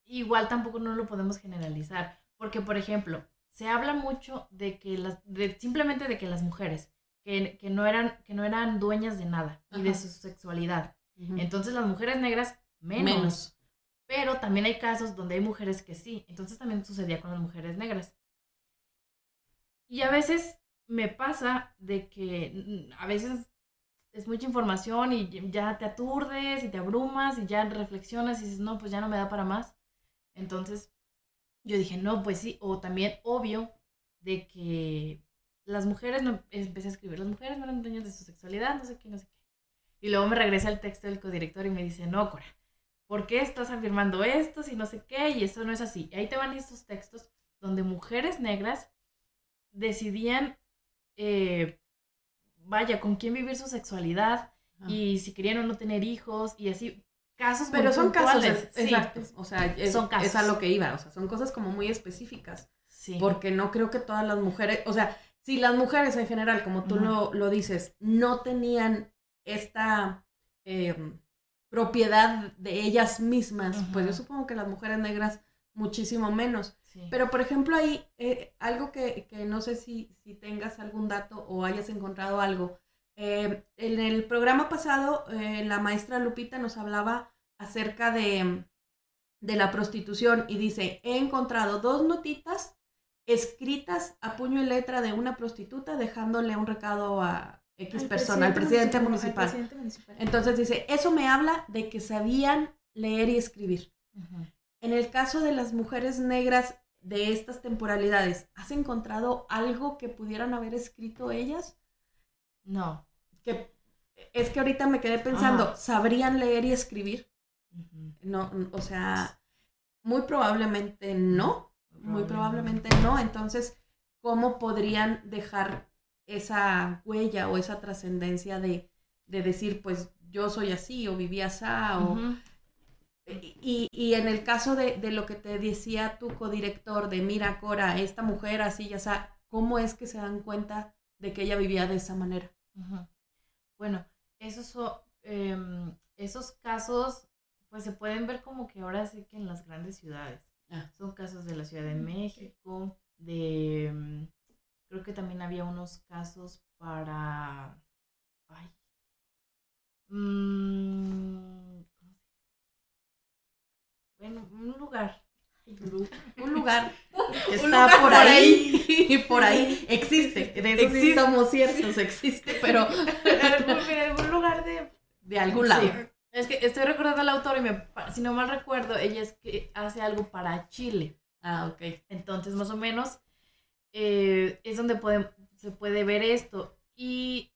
Igual tampoco no lo podemos generalizar. Porque, por ejemplo, se habla mucho de que las... De, simplemente de que las mujeres, que, que, no eran, que no eran dueñas de nada y de su sexualidad. Entonces las mujeres negras menos. Menos. Pero también hay casos donde hay mujeres que sí. Entonces también sucedía con las mujeres negras. Y a veces me pasa de que a veces es mucha información y ya te aturdes y te abrumas y ya reflexionas y dices, no, pues ya no me da para más. Entonces yo dije, no, pues sí, o también obvio de que las mujeres, no, empecé a escribir, las mujeres no eran dueñas de su sexualidad, no sé qué, no sé qué. Y luego me regresa el texto del codirector y me dice, no, Cora, ¿por qué estás afirmando esto si no sé qué? Y eso no es así. Y ahí te van estos textos donde mujeres negras decidían, eh, vaya, con quién vivir su sexualidad y si querían o no tener hijos y así. Casos Pero son casos, exactos. O sea, es, son casos. es a lo que iba. O sea, son cosas como muy específicas. Sí. Porque no creo que todas las mujeres, o sea, si las mujeres en general, como tú lo, lo, dices, no tenían esta em, propiedad de ellas mismas, pues yo supongo que las mujeres negras muchísimo menos. Pero, por ejemplo, ahí, eh, algo que, que, no sé si, si, tengas algún dato o hayas encontrado algo. Eh, en el programa pasado, eh, la maestra Lupita nos hablaba acerca de, de la prostitución y dice, he encontrado dos notitas escritas a puño y letra de una prostituta dejándole un recado a X persona, al presidente municipal. Entonces dice, eso me habla de que sabían leer y escribir. En el caso de las mujeres negras de estas temporalidades, ¿has encontrado algo que pudieran haber escrito ellas? No. Que es que ahorita me quedé pensando, ¿sabrían leer y escribir? No, o sea, muy probablemente no muy probablemente no. Entonces, ¿cómo podrían dejar esa huella o esa trascendencia de, decir, pues yo soy así o viví así o... Y, en el caso de, lo que te decía tu codirector de, mira, Cora, esta mujer así, ya sea, ¿cómo es que se dan cuenta de que ella vivía de esa manera? Bueno, esos, em, esos casos, pues se pueden ver como que ahora sí que en las grandes ciudades. Ah. Son casos de la Ciudad de México, de... Mm, creo que también había unos casos para... Ay. Mm, bueno, un lugar. Un lugar que está por, ahí, y por ahí existe. De eso sí estamos ciertos, existe, pero en algún lugar de, de algún lado. Es que estoy recordando al autor y me, si no mal recuerdo, ella es que hace algo para Chile. Ah, ok. Entonces, más o menos, eh, es donde se puede ver esto. Y...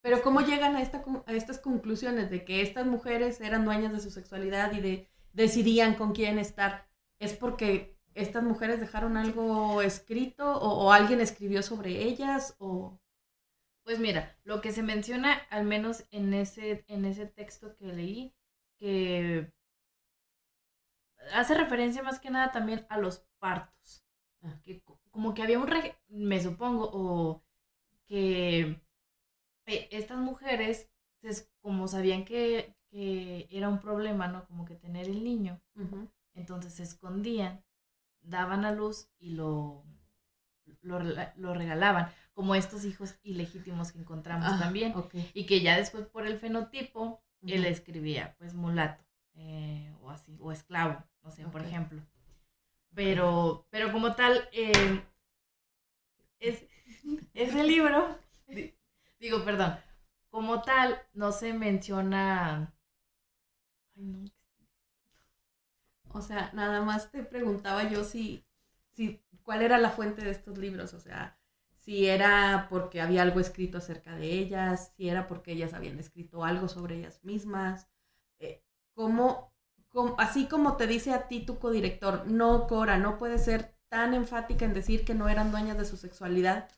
Pero ¿cómo llegan a, esta, a estas conclusiones de que estas mujeres eran dueñas de su sexualidad y de decidían con quién estar? ¿Es porque estas mujeres dejaron algo escrito o, o alguien escribió sobre ellas o...? Pues mira, lo que se menciona, al menos en ese, en ese texto que leí, que hace referencia más que nada también a los partos. Ah. Que como que había un, me supongo, o que eh, estas mujeres, pues, como sabían que, era un problema, ¿no? Como que tener el niño, entonces se escondían, daban a luz y lo, lo regalaban como estos hijos ilegítimos que encontramos ah, también. Y que ya después por el fenotipo, él escribía, pues mulato, eh, o así, o esclavo, no sé, por ejemplo. Pero, pero como tal, eh, es, ese libro, digo, perdón, como tal, no se menciona... No. O sea, nada más te preguntaba yo si, si, cuál era la fuente de estos libros, o sea, si era porque había algo escrito acerca de ellas, si era porque ellas habían escrito algo sobre ellas mismas, eh, como, así como te dice a ti tu codirector, no, Cora, no puede ser tan enfática en decir que no eran dueñas de su sexualidad,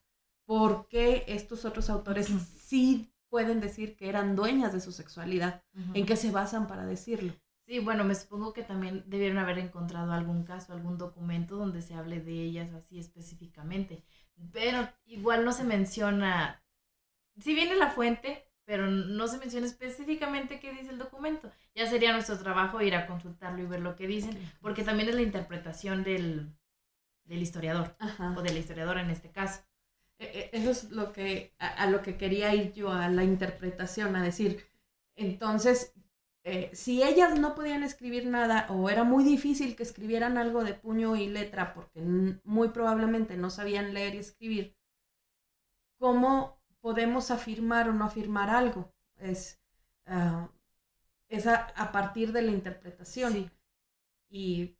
¿por qué estos otros autores sí pueden decir que eran dueñas de su sexualidad? ¿En qué se basan para decirlo? Sí, bueno, me supongo que también debieron haber encontrado algún caso, algún documento donde se hable de ellas así específicamente pero igual no se menciona, si viene la fuente, pero no se menciona específicamente qué dice el documento. Ya sería nuestro trabajo ir a consultarlo y ver lo que dicen, porque también es la interpretación del, del historiador, o de la historiadora en este caso. E, e, eso es lo que, a, lo que quería ir yo, a la interpretación, a decir, entonces, eh, si ellas no podían escribir nada o era muy difícil que escribieran algo de puño y letra porque muy probablemente no sabían leer y escribir, ¿cómo podemos afirmar o no afirmar algo? Es, ah, es a, partir de la interpretación. Y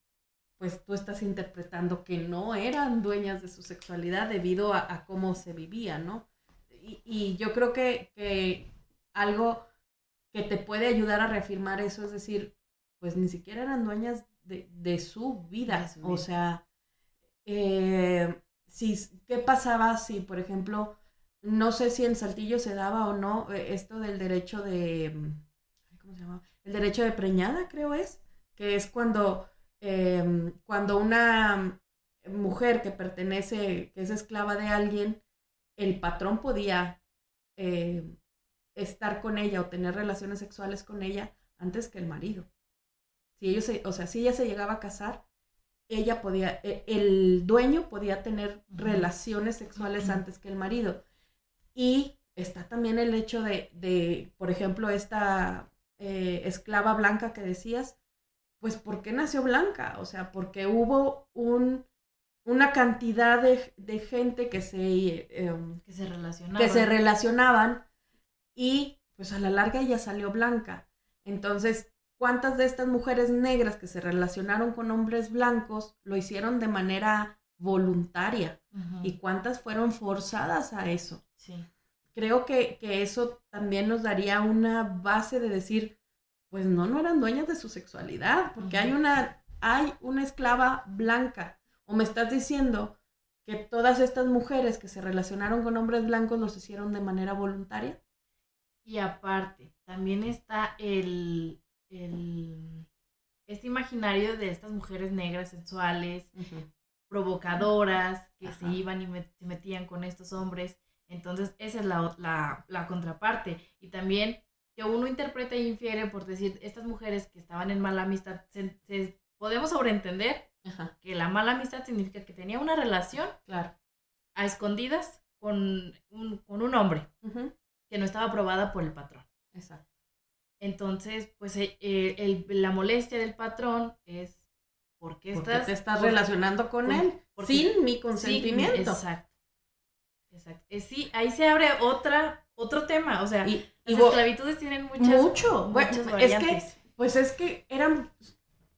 pues tú estás interpretando que no eran dueñas de su sexualidad debido a, cómo se vivía, ¿no? Y, yo creo que, que algo que te puede ayudar a reafirmar eso, es decir, pues ni siquiera eran dueñas de, su vida. O sea, eh, si, ¿qué pasaba si, por ejemplo, no sé si en Saltillo se daba o no eh, esto del derecho de, ¿cómo se llama? El derecho de preñada, creo es, que es cuando, em, cuando una mujer que pertenece, que es esclava de alguien, el patrón podía eh, estar con ella o tener relaciones sexuales con ella antes que el marido. Si ellos o sea, si ella se llegaba a casar, ella podía, e, el dueño podía tener relaciones sexuales antes que el marido. Y está también el hecho de, por ejemplo, esta eh, esclava blanca que decías, pues ¿por qué nació blanca? O sea, porque hubo un, una cantidad de, gente que se, em, que, se que se relacionaban y pues a la larga ella salió blanca. Entonces, ¿cuántas de estas mujeres negras que se relacionaron con hombres blancos lo hicieron de manera voluntaria? ¿Y cuántas fueron forzadas a eso? Sí. Creo que, eso también nos daría una base de decir, pues no, no eran dueñas de su sexualidad, porque hay, una, hay una esclava blanca. O me estás diciendo que todas estas mujeres que se relacionaron con hombres blancos los hicieron de manera voluntaria. Y aparte, también está el, el este imaginario de estas mujeres negras sensuales, provocadoras, que se iban y se metían con estos hombres. Entonces, esa es la, la, contraparte. Y también que uno interpreta e infiere por decir, estas mujeres que estaban en mala amistad, podemos sobreentender que la mala amistad significa que tenía una relación claro. a escondidas con un, con un hombre que no estaba aprobada por el patrón. Exacto. Entonces, pues eh, eh, la molestia del patrón es ¿por qué estás, te estás relacionando con, él sin mi consentimiento. exacto. Exacto. Eh, sí, ahí se abre otra, otro tema. O sea, y, las esclavitudes tienen muchas, mucho. Bueno, es que, pues es que eran,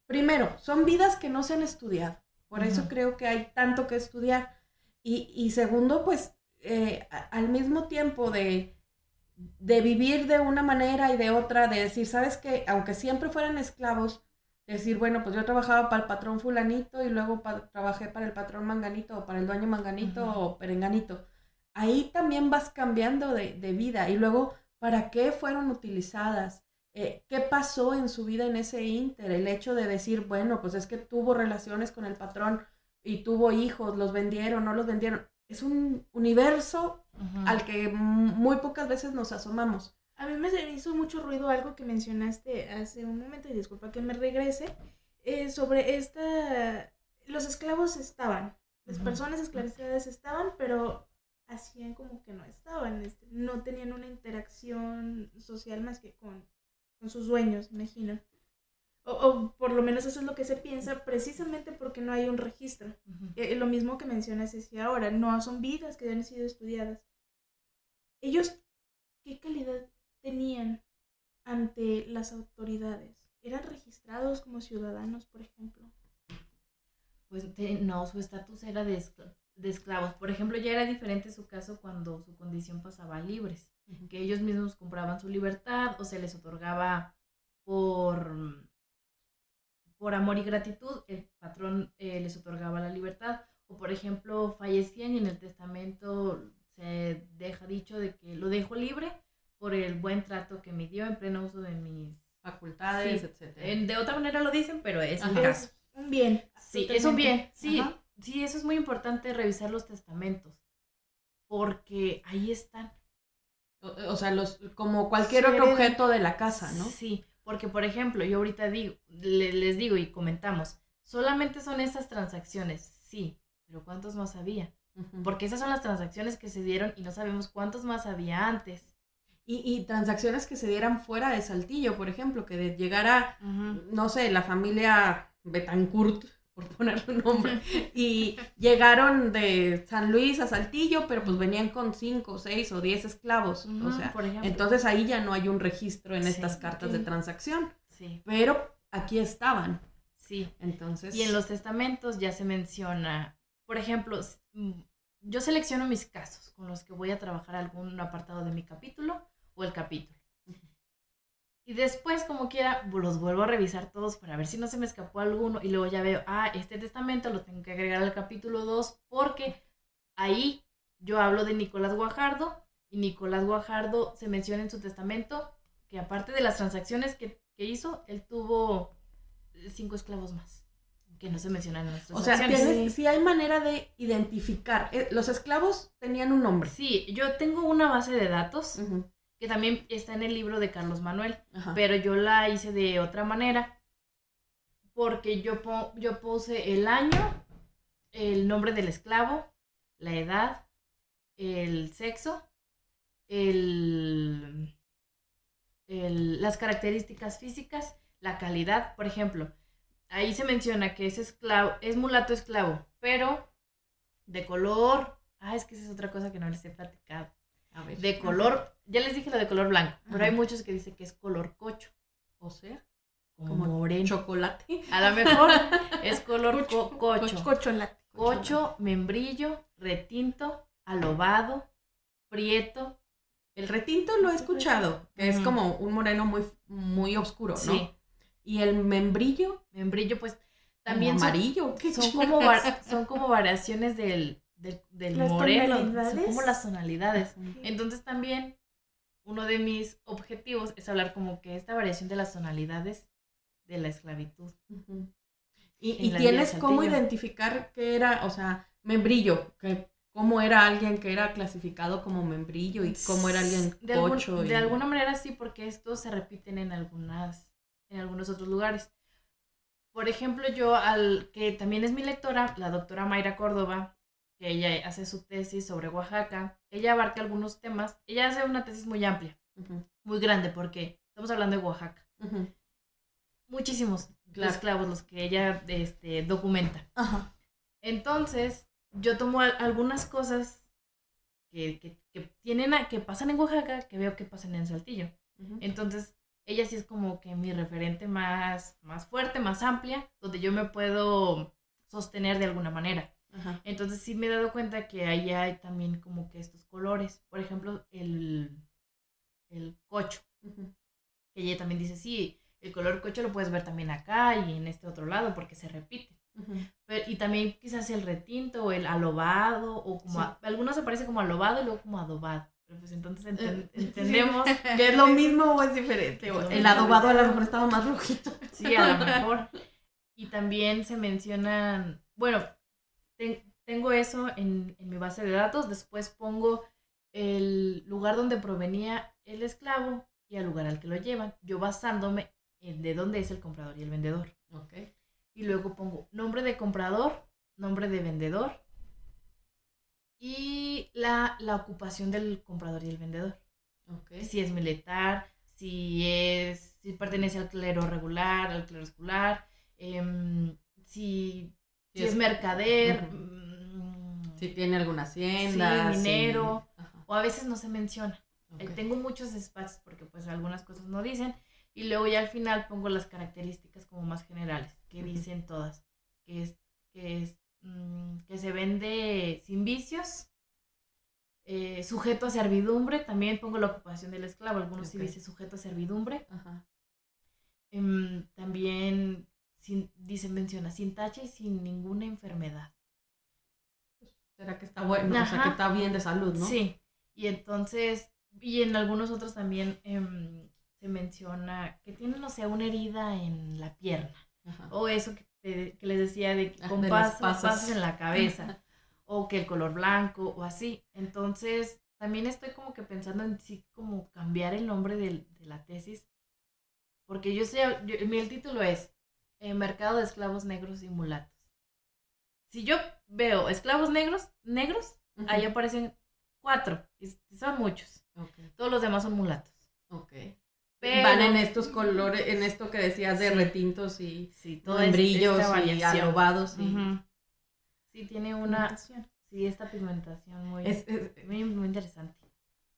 primero, son vidas que no se han estudiado. Por eso creo que hay tanto que estudiar. Y, y segundo, pues, al mismo tiempo de de vivir de una manera y de otra, de decir, sabes que aunque siempre fueran esclavos, decir, bueno, pues yo trabajaba para el patrón fulanito y luego trabajé para el patrón manganito o para el dueño manganito o perenganito. Ahí también vas cambiando de, vida y luego, ¿para qué fueron utilizadas? Eh, ¿Qué pasó en su vida en ese inter? El hecho de decir, bueno, pues es que tuvo relaciones con el patrón y tuvo hijos, los vendieron, no los vendieron. Es un universo al que muy pocas veces nos asomamos. A mí me hizo mucho ruido algo que mencionaste hace un momento, y disculpa que me regrese, eh, sobre esta... Los esclavos estaban, las personas esclavizadas estaban, pero hacían como que no estaban, este, no tenían una interacción social más que con, con sus dueños, imagino. O, o, por lo menos eso es lo que se piensa, precisamente porque no hay un registro. Eh, lo mismo que mencionas decir ahora, no son vidas que han sido estudiadas. Ellos, ¿qué calidad tenían ante las autoridades? ¿Eran registrados como ciudadanos, por ejemplo? Pues no, su estatus era de, de, esclavos. Por ejemplo, ya era diferente su caso cuando su condición pasaba libres, que ellos mismos compraban su libertad o se les otorgaba por por amor y gratitud, el patrón eh, les otorgaba la libertad. O por ejemplo, fallecían y en el testamento se deja dicho de que lo dejo libre por el buen trato que me dio en pleno uso de mis facultades, etc. de otra manera lo dicen, pero es un bien. Sí, es un bien. Sí, sí, eso es muy importante revisar los testamentos. Porque ahí están. O, sea, los, como cualquier otro objeto de la casa, ¿no? Sí, porque, por ejemplo, yo ahorita digo, les digo y comentamos, solamente son esas transacciones, sí, pero ¿cuántos más había? Porque esas son las transacciones que se dieron y no sabemos cuántos más había antes. Y, y transacciones que se dieran fuera de Saltillo, por ejemplo, que de- llegara, no sé, la familia Betancourt, por poner un nombre, y llegaron de San Luis a Saltillo, pero pues venían con cinco, seis o diez esclavos. O sea, por entonces ahí ya no hay un registro en Sí, estas cartas de transacción, sí, pero aquí estaban. sí. Entonces, Y en los testamentos ya se menciona, por ejemplo, mm, yo selecciono mis casos con los que voy a trabajar algún apartado de mi capítulo o el capítulo. Y después, como quiera, los vuelvo a revisar todos para ver si no se me escapó alguno. Y luego ya veo, ah, este testamento lo tengo que agregar al capítulo 2 porque ahí yo hablo de Nicolás Guajardo y Nicolás Guajardo se menciona en su testamento que aparte de las transacciones que, que hizo, él tuvo eh, cinco esclavos más que no se mencionan en las o sea, tienes, sí hay manera de identificar. Eh, Los esclavos tenían un nombre. Sí, yo tengo una base de datos Ujú, que también está en el libro de Carlos Manuel, ajá. pero yo la hice de otra manera porque yo, po- yo puse el año, el nombre del esclavo, la edad, el sexo, el, el- las características físicas, la calidad, por ejemplo. Ahí se menciona que es esclavo, es mulato esclavo, pero de color, ah, es que esa es otra cosa que no les he platicado A ver. de color, ya les dije lo de color blanco, pero hay muchos que dicen que es color cocho, O sea, como, como moreno. chocolate. A lo mejor es color co- cocho, cocho, membrillo, retinto, alobado, prieto, El retinto lo he escuchado, que es como un moreno muy, muy oscuro, ¿no? sí, Y el membrillo, membrillo pues también son, amarillo. ¿qué son chingas? como, son como variaciones del, del, del moreno, son como las tonalidades. Entonces también uno de mis objetivos es hablar como que esta variación de las tonalidades de la esclavitud. Y, tienes cómo identificar qué era, o sea, membrillo, que cómo era alguien que era clasificado como membrillo y cómo era alguien de, algún- cocho. de alguna manera sí, porque estos se repiten en algunas, en algunos otros lugares. Por ejemplo, yo al que también es mi lectora, la doctora Mayra Córdoba, que ella hace su tesis sobre Oaxaca, ella abarca algunos temas, ella hace una tesis muy amplia, Ujú, muy grande, porque estamos hablando de Oaxaca. ujú. Muchísimos Claro. esclavos los que ella este, documenta. Ajá. Entonces, yo tomo al- algunas cosas que, que, que tienen a- que pasan en Oaxaca, que veo que pasan en Saltillo. ujú. Entonces, ella sí es como que mi referente más, más fuerte, más amplia, donde yo me puedo sostener de alguna manera. Ajá. Entonces, sí me he dado cuenta que ahí hay también como que estos colores. Por ejemplo, el, el cocho, que ella también dice, sí, el color cocho lo puedes ver también acá y en este otro lado porque se repite. Pero- y también quizás el retinto o el alobado, o como Sí. a- algunos aparece como alobado y luego como adobado. Pero pues entonces enten- Eh, entendemos, ¿Que es lo mismo o es diferente? El adobado a lo mejor estaba más rojito. sí, a lo mejor. Y también se mencionan, bueno, ten- tengo eso en, en mi base de datos, después pongo el lugar donde provenía el esclavo y el lugar al que lo llevan, yo basándome en de dónde es el comprador y el vendedor. Ok. y luego pongo nombre de comprador, nombre de vendedor y la, la ocupación del comprador y el vendedor. Ok. Si es militar, si es si pertenece al clero regular, al clero escolar, em, si, Si es, es- mercader, mm, Si tiene alguna hacienda. Sí, si- minero. O a veces no se menciona. Eh. Tengo muchos espacios porque pues algunas cosas no dicen y luego ya al final pongo las características como más generales que dicen todas que es que es mm, que se vende sin vicios eh, sujeto a servidumbre también pongo la ocupación del esclavo algunos sí Ok. dice sujeto a servidumbre Ajá. Em, también sin, dice menciona sin tacha y sin ninguna enfermedad ¿Será que está bueno? O sea, que está bien de salud, ¿no? Sí, y entonces, y en algunos otros también em, se menciona que tiene, no sé, una herida en la pierna, Ajá. o eso que, te- que les decía de que Ah, con de pasas. pasas en la cabeza, o que el color blanco, o así. Entonces, también estoy como que pensando en sí, como cambiar el nombre de, la tesis, porque yo sé, yo- el título es eh, Mercado de Esclavos Negros y Mulatos. Si yo veo esclavos negros, negros, ahí aparecen cuatro, y son muchos. Todos los demás son mulatos. Ok. Pero- Van en estos colores, en esto que decías de Sí. retintos y Sí, todo es- brillos y alobados. Y... Sí, tiene una, sí, esta pigmentación muy, Es- es- muy, muy interesante.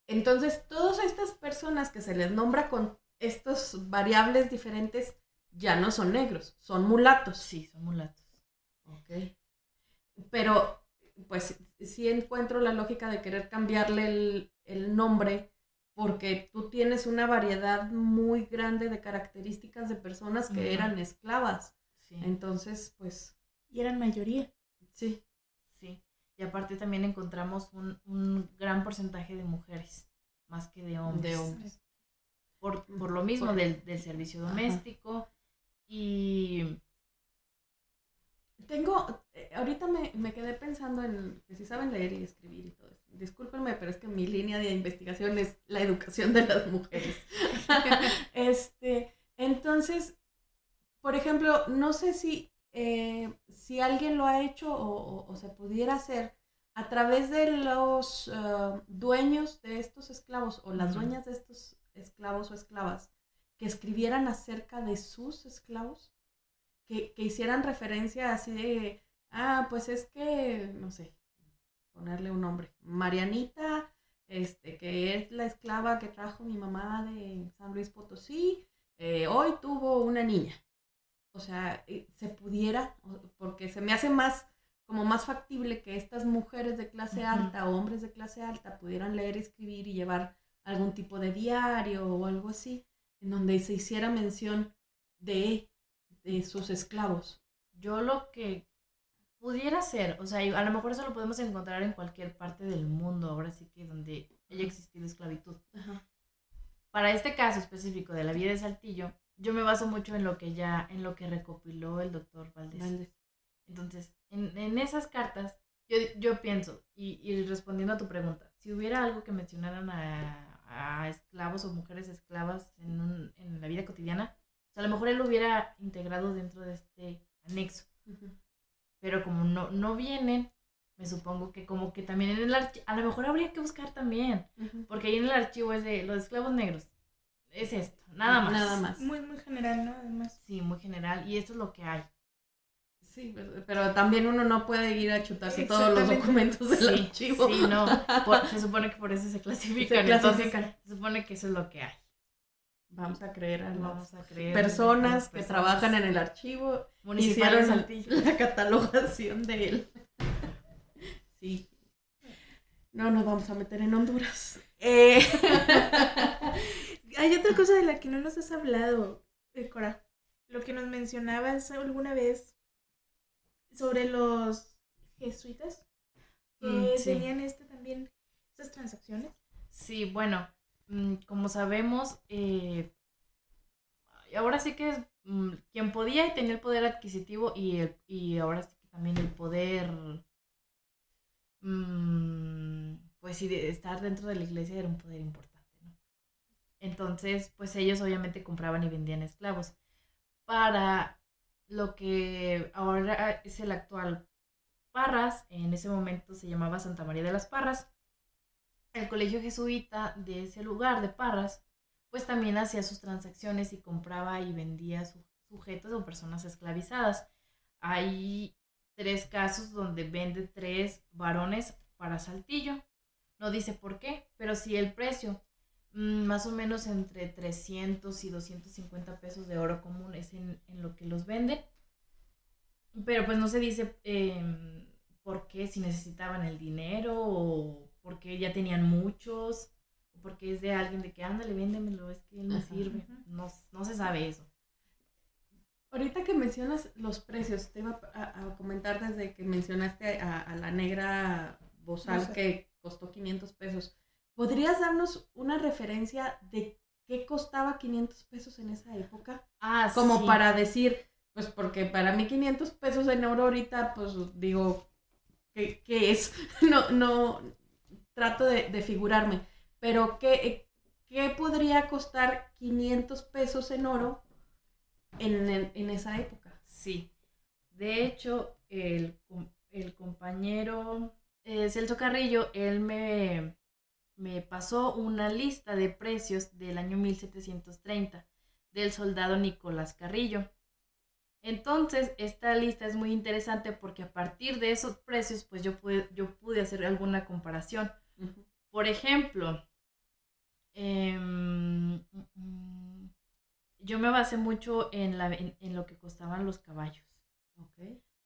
Entonces, todas estas personas que se les nombra con estos variables diferentes ya no son negros, son mulatos. Sí, son mulatos. Ok. Pero, pues, sí encuentro la lógica de querer cambiarle el, el nombre porque tú tienes una variedad muy grande de características de personas que eran esclavas. Sí, Entonces, pues, Y eran mayoría. sí. sí. Y aparte también encontramos un, un gran porcentaje de mujeres, más que de hombres. De hombres. Por, por lo mismo Por- del, del servicio Ajá. Y Tengo, eh, ahorita me, me quedé pensando en que si saben leer y escribir y todo eso. Discúlpenme, pero es que mi línea de investigación es la educación de las mujeres. este, entonces, por ejemplo, no sé si, eh, si alguien lo ha hecho o, o- o se pudiera hacer a través de los eh, dueños de estos esclavos o las dueñas de estos esclavos o esclavas que escribieran acerca de sus esclavos que, que hicieran referencia así de, ah, pues es que, no sé, ponerle un nombre, Marianita, este, que es la esclava que trajo mi mamá de San Luis Potosí, eh, hoy tuvo una niña. O sea, eh, se pudiera, porque se me hace más, como más factible que estas mujeres de clase alta o hombres de clase alta pudieran leer, escribir y llevar algún tipo de diario o algo así, en donde se hiciera mención de de sus esclavos. yo lo que pudiera ser, o sea, a lo mejor eso lo podemos encontrar en cualquier parte del mundo, ahora sí que donde haya existido esclavitud. Para este caso específico de la vida de Saltillo, yo me baso mucho en lo que ya, en lo que recopiló el doctor Valdés. Valdés. Entonces, en, en esas cartas, yo, yo pienso, y, y respondiendo a tu pregunta, si hubiera algo que mencionaran a, a esclavos o mujeres esclavas en, un- en la vida cotidiana, o sea, a lo mejor él lo hubiera integrado dentro de este anexo. Pero como no, no vienen, me supongo que como que también en el archivo, a lo mejor habría que buscar también, porque ahí en el archivo es de los esclavos negros. Es esto, nada más. Nada más. Muy, muy general, ¿no? Además. Sí, muy general, y esto es lo que hay. Sí, pero- también uno no puede ir a chutarse todos los documentos del Sí, archivo. sí, no. por- se supone que por eso se clasifican. Se entonces, clasifican. se supone que eso es lo que hay. Vamos a creer a las Vamos a creer. personas que trabajan en el archivo municipal de hicieron Saltillo. la catalogación de él. Sí. No nos vamos a meter en Honduras. Eh, Hay otra cosa de la que no nos has hablado, Cora. Lo que nos mencionabas alguna vez sobre los jesuitas que Mm, sí. tenían este también estas transacciones. Sí, bueno, mm, como sabemos, eh, ahora sí que es mm, quien podía y tenía el poder adquisitivo y, el- y ahora sí que también el poder, pues sí, de estar dentro de la iglesia era un poder importante, ¿no? Entonces, pues ellos obviamente compraban y vendían esclavos. Para lo que ahora es el actual Parras, en ese momento se llamaba Santa María de las Parras, el colegio jesuita de ese lugar de Parras, pues también hacía sus transacciones y compraba y vendía su- sujetos o personas esclavizadas. Hay tres casos donde vende tres varones para Saltillo. No dice por qué, pero sí el precio. Mm, Más o menos entre 300 y 250 pesos de oro común es en, en lo que los vende. Pero pues no se dice em, por qué, si necesitaban el dinero o porque ya tenían muchos o porque es de alguien de que ándale, véndemelo, es que él me Ajá. sirve. No, no se sabe eso. Ahorita que mencionas los precios, te iba a, a comentar desde que mencionaste a, a la negra bozal Bozal. que costó 500 pesos. ¿Podrías darnos una referencia de qué costaba 500 pesos en esa época? Ah, Como sí. para decir, pues porque para mí 500 pesos en oro ahorita, pues digo, ¿qué, qué es? No, no, trato de, de figurarme, pero ¿qué, ¿qué podría costar 500 pesos en oro en, en- en esa época? Sí. De hecho, el, el compañero eh, Celso Carrillo, él me, me pasó una lista de precios del año 1730 del soldado Nicolás Carrillo. Entonces, esta lista es muy interesante porque a partir de esos precios, pues yo pude, yo pude hacer alguna comparación. Por ejemplo, em, yo me basé mucho en, la, en, lo que costaban los caballos.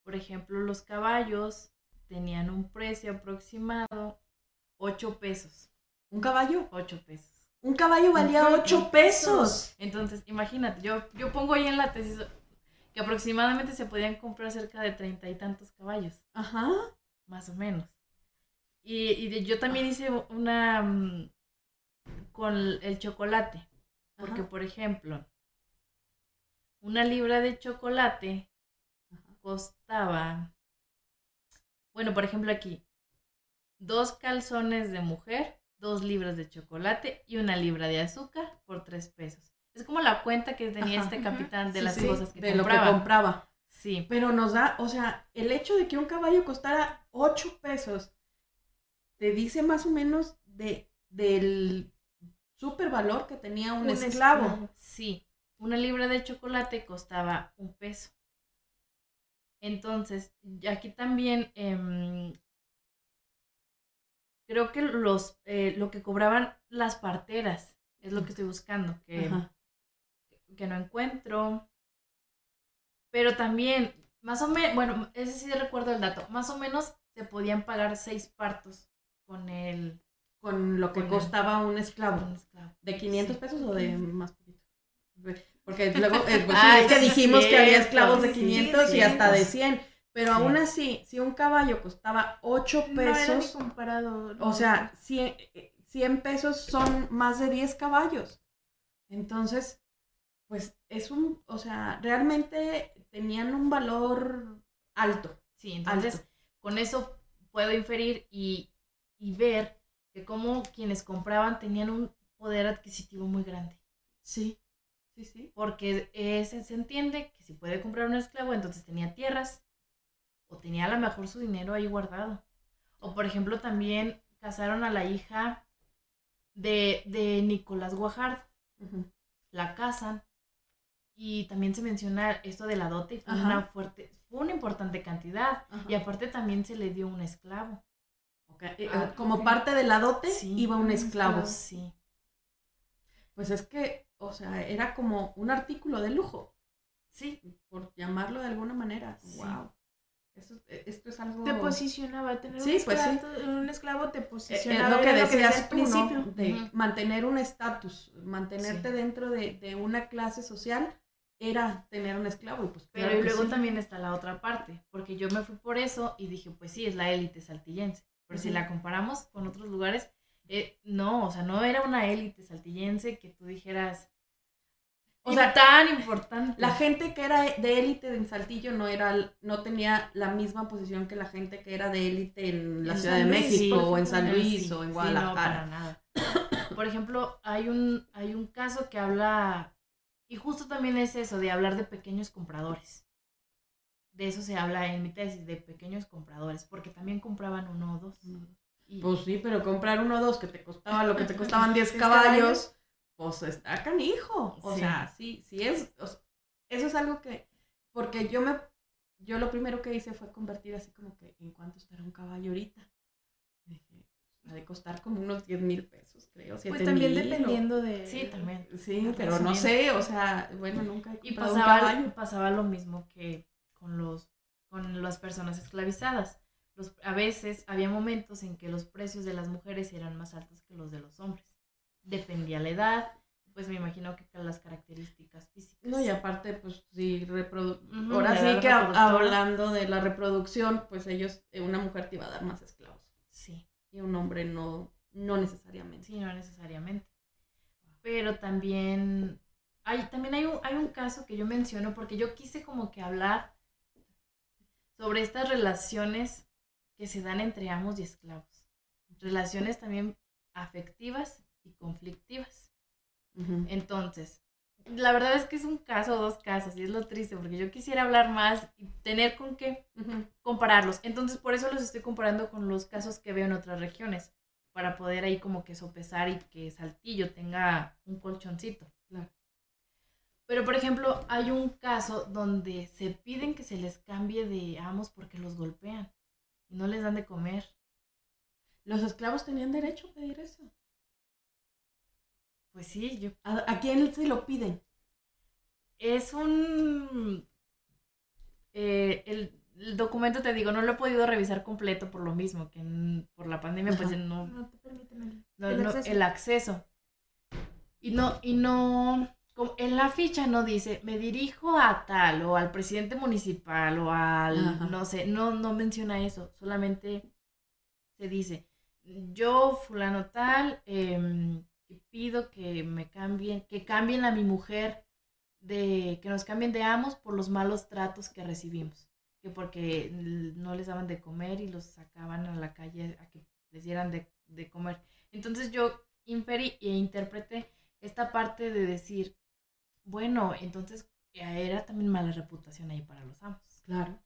Por ejemplo, los caballos tenían un precio aproximado 8 pesos. ¿Un caballo? 8 pesos. Un caballo valía 8 pesos. Entonces, imagínate, yo, yo pongo ahí en la tesis que aproximadamente se podían comprar cerca de treinta y tantos caballos. Ajá. Más o menos. Y, y yo también hice una mm, con el chocolate. Porque, por ejemplo, una libra de chocolate costaba, bueno, por ejemplo aquí, dos calzones de mujer, dos libras de chocolate y una libra de azúcar por tres pesos. Es como la cuenta que tenía este capitán de las cosas que de compraba. lo que compraba. Sí. Pero nos da, o sea, el hecho de que un caballo costara 8 pesos, te dice más o menos de, del super valor que tenía un, esclavo. Sí, una libra de chocolate costaba un peso. Entonces, aquí también em, creo que los eh, lo que cobraban las parteras es lo que estoy buscando, que que no encuentro. Pero también, más o menos, bueno, ese sí recuerdo el dato, más o menos se podían pagar seis partos con el... Con lo que costaba un, esclavo. ¿De 500 pesos o de más poquito? Porque luego, eh, pues, es que dijimos que había esclavos de 500 y hasta de 100. Pero aún así, si un caballo costaba 8 pesos, comparado. o sea, 100, 100 pesos son más de 10 caballos. Entonces, pues es un, o sea, realmente tenían un valor alto. Sí, entonces con eso puedo inferir y, ver que como quienes compraban tenían un poder adquisitivo muy grande. Sí, sí, sí. Porque se entiende que si puede comprar un esclavo, entonces tenía tierras o tenía a lo mejor su dinero ahí guardado. O por ejemplo también casaron a la hija de, de Nicolás Guajardo. La casan y también se menciona esto de la dote fue una fuerte, fue una importante cantidad. Y aparte también se le dio un esclavo. Eh, ah, como parte de la dote iba un esclavo. Sí. Pues es que, o sea, era como un artículo de lujo. Sí. Por llamarlo de alguna manera. Wow. Eh, esto es algo... Te posicionaba, tener sí, un, pues esclavo, un esclavo te posicionaba. Es lo que decías tú, ¿no? De mantener un estatus, mantenerte dentro de, de, una clase social era tener un esclavo. Y pues, Pero y luego también está la otra parte, porque yo me fui por eso y dije, pues sí, es la élite saltillense. Pero si la comparamos con otros lugares, eh, no, o sea, no era una élite saltillense que tú dijeras, o sea, tan importante. La gente que era de élite en Saltillo no era, no tenía la misma posición que la gente que era de élite en la Ciudad de México o en San Luis o en Guadalajara. no, para nada. Por ejemplo, hay un, hay un caso que habla y justo también es eso, de hablar de pequeños compradores. De eso se habla en mi tesis, de pequeños compradores, porque también compraban uno o dos. Pues sí, pero comprar uno o dos que te costaba lo que te costaban 10 caballos, pues está canijo. O sea, sí, sí es. eso es algo que. Porque yo me. Yo lo primero que hice fue convertir así como que en cuánto estará un caballo ahorita. Dije, ha de costar como unos 10 mil pesos, creo. Pues también dependiendo de... Sí, también. Sí, pero no sé, o sea, bueno, nunca he Y pasaba, pasaba lo mismo que con, los, con las personas esclavizadas. Los, a veces había momentos en que los precios de las mujeres eran más altos que los de los hombres. Dependía la edad, pues me imagino que las características físicas. No, y aparte, pues sí, reprodu ahora sí que hablando de la reproducción, pues ellos, eh, una mujer te iba a dar más esclavos. Sí y un hombre no, no necesariamente. Sí, no necesariamente. Pero también hay, también hay un, hay un caso que yo menciono porque yo quise como que hablar sobre estas relaciones que se dan entre amos y esclavos. Relaciones también afectivas y conflictivas. Entonces, la verdad es que es un caso o dos casos y es lo triste porque yo quisiera hablar más y tener con qué compararlos. Entonces por eso los estoy comparando con los casos que veo en otras regiones. para poder ahí como que sopesar y que Saltillo tenga un colchoncito. Claro. Pero, por ejemplo, hay un caso donde se piden que se les cambie de amos porque los golpean y no les dan de comer. Los esclavos tenían derecho a pedir eso. Pues sí, yo... ¿A, a quién se lo piden? Es un... eh, el, el documento, te digo, no lo he podido revisar completo por lo mismo, que en- por la pandemia pues no, No te permiten el, no, el no, acceso. el acceso. Y no, y no, como en la ficha no dice, me dirijo a tal, o al presidente municipal, o al, Ajá. no sé, no, no menciona eso, solamente se dice, yo, fulano tal, em, que pido que me cambien, que cambien a mi mujer, de, que nos cambien de amos por los malos tratos que recibimos, que porque no les daban de comer y los sacaban a la calle a que les dieran de, de comer. Entonces yo inferí e interpreté esta parte de decir, bueno, entonces era también mala reputación ahí para los amos. Claro.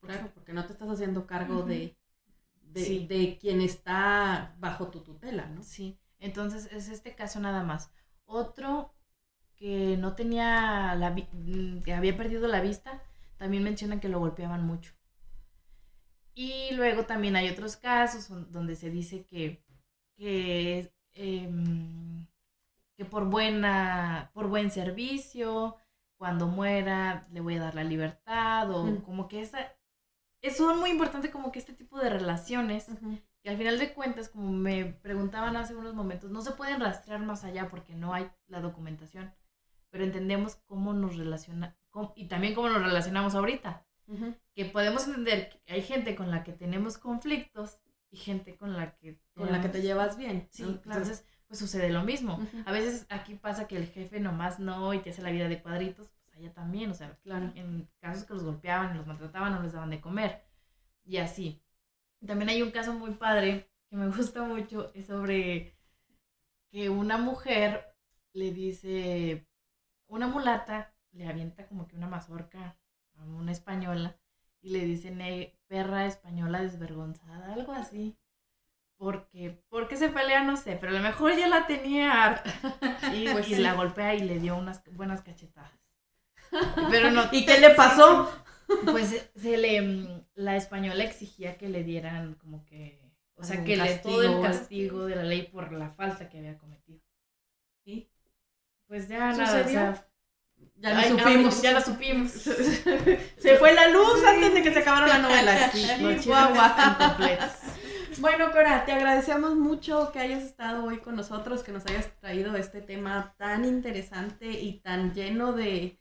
Claro, porque no te estás haciendo cargo de, de, Sí. de quien está bajo tu tutela, ¿no? Sí, entonces es este caso nada más. Otro que no tenía la mm, que había perdido la vista, también mencionan que lo golpeaban mucho. Y luego también hay otros casos on- donde se dice que, que, em, que por buena, por buen servicio, cuando muera, le voy a dar la libertad, o Mm. como que esa, es muy importante como que este tipo de relaciones y al final de cuentas, como me preguntaban hace unos momentos, no se pueden rastrear más allá porque no hay la documentación, pero entendemos cómo nos relaciona cómo- y también cómo nos relacionamos ahorita, que podemos entender que hay gente con la que tenemos conflictos y gente con la que Con la que te llevas bien. Sí, ¿no? Claro. entonces pues sucede lo mismo. A veces aquí pasa que el jefe nomás no y te hace la vida de cuadritos, pues allá también, o sea, Claro. en casos que los golpeaban, los maltrataban, no les daban de comer. Y así. También hay un caso muy padre que me gusta mucho, es sobre que una mujer le dice, una mulata le avienta como que una mazorca a una española y le dice, "Ne- perra española desvergonzada, algo así. Porque, ¿Por qué se pelea? No sé, pero a lo mejor ya la tenía harta. Y, Pues y sí. la golpea y le dio unas buenas cachetadas. Pero no, ¿Y qué le pasó? Pues se le, mm, la española exigía que le dieran como que, o sea, que le todo el castigo. castigo de la ley por la falta que había cometido. ¿Y? Pues ya nada, o sea, Ya lo ay, supimos. Ya lo supimos. Se fue la luz antes de que se acabara la novela. Sí, Sí. Bueno, Cora, te agradecemos mucho que hayas estado hoy con nosotros, que nos hayas traído este tema tan interesante y tan lleno de,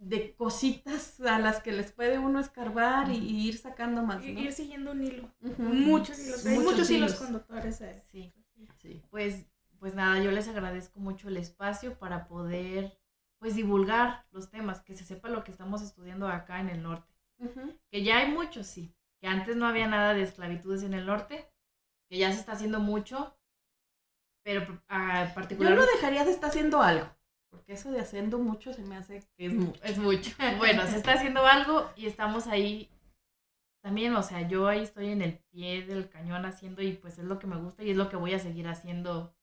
de cositas a las que les puede uno escarbar y, y ir sacando más. Ir siguiendo un hilo. Ujú. Muchos hilos. Muchos muchos hilos hilos. conductores. eh. Sí, Sí. pues, pues nada, yo les agradezco mucho el espacio para poder, pues, divulgar los temas, que se sepa lo que estamos estudiando acá en el norte. Que ya hay muchos, sí. Que antes no había nada de esclavitudes en el norte, que ya se está haciendo mucho, pero ah, Yo no dejaría de estar haciendo algo, porque eso de haciendo mucho se me hace que es mucho. es mucho. Bueno, se está haciendo algo y estamos ahí también, o sea, yo ahí estoy en el pie del cañón haciendo y pues es lo que me gusta y es lo que voy a seguir haciendo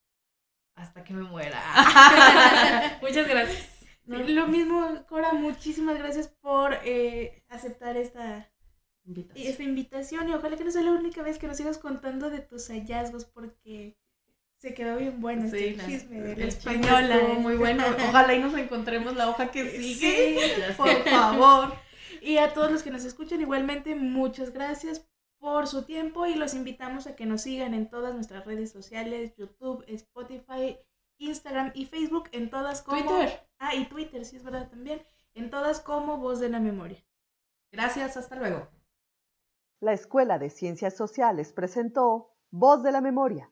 hasta que me muera. Muchas gracias. ¿no? Lo mismo, Cora, muchísimas gracias por eh, aceptar esta, Invitación. esta invitación y ojalá que no sea la única vez que nos sigas contando de tus hallazgos porque se quedó bien bueno Sí, este la- chisme de la española. estuvo muy bueno. Ojalá y nos encontremos la hoja que sigue. Sí. Por favor. Y a todos los que nos escuchan, igualmente, muchas gracias por su tiempo y los invitamos a que nos sigan en todas nuestras redes sociales, YouTube, Spotify, Instagram y Facebook, en todas como... Twitter. Ah, y Twitter, sí es verdad también. En todas como Voz de la Memoria. Gracias, hasta luego. La Escuela de Ciencias Sociales presentó Voz de la Memoria,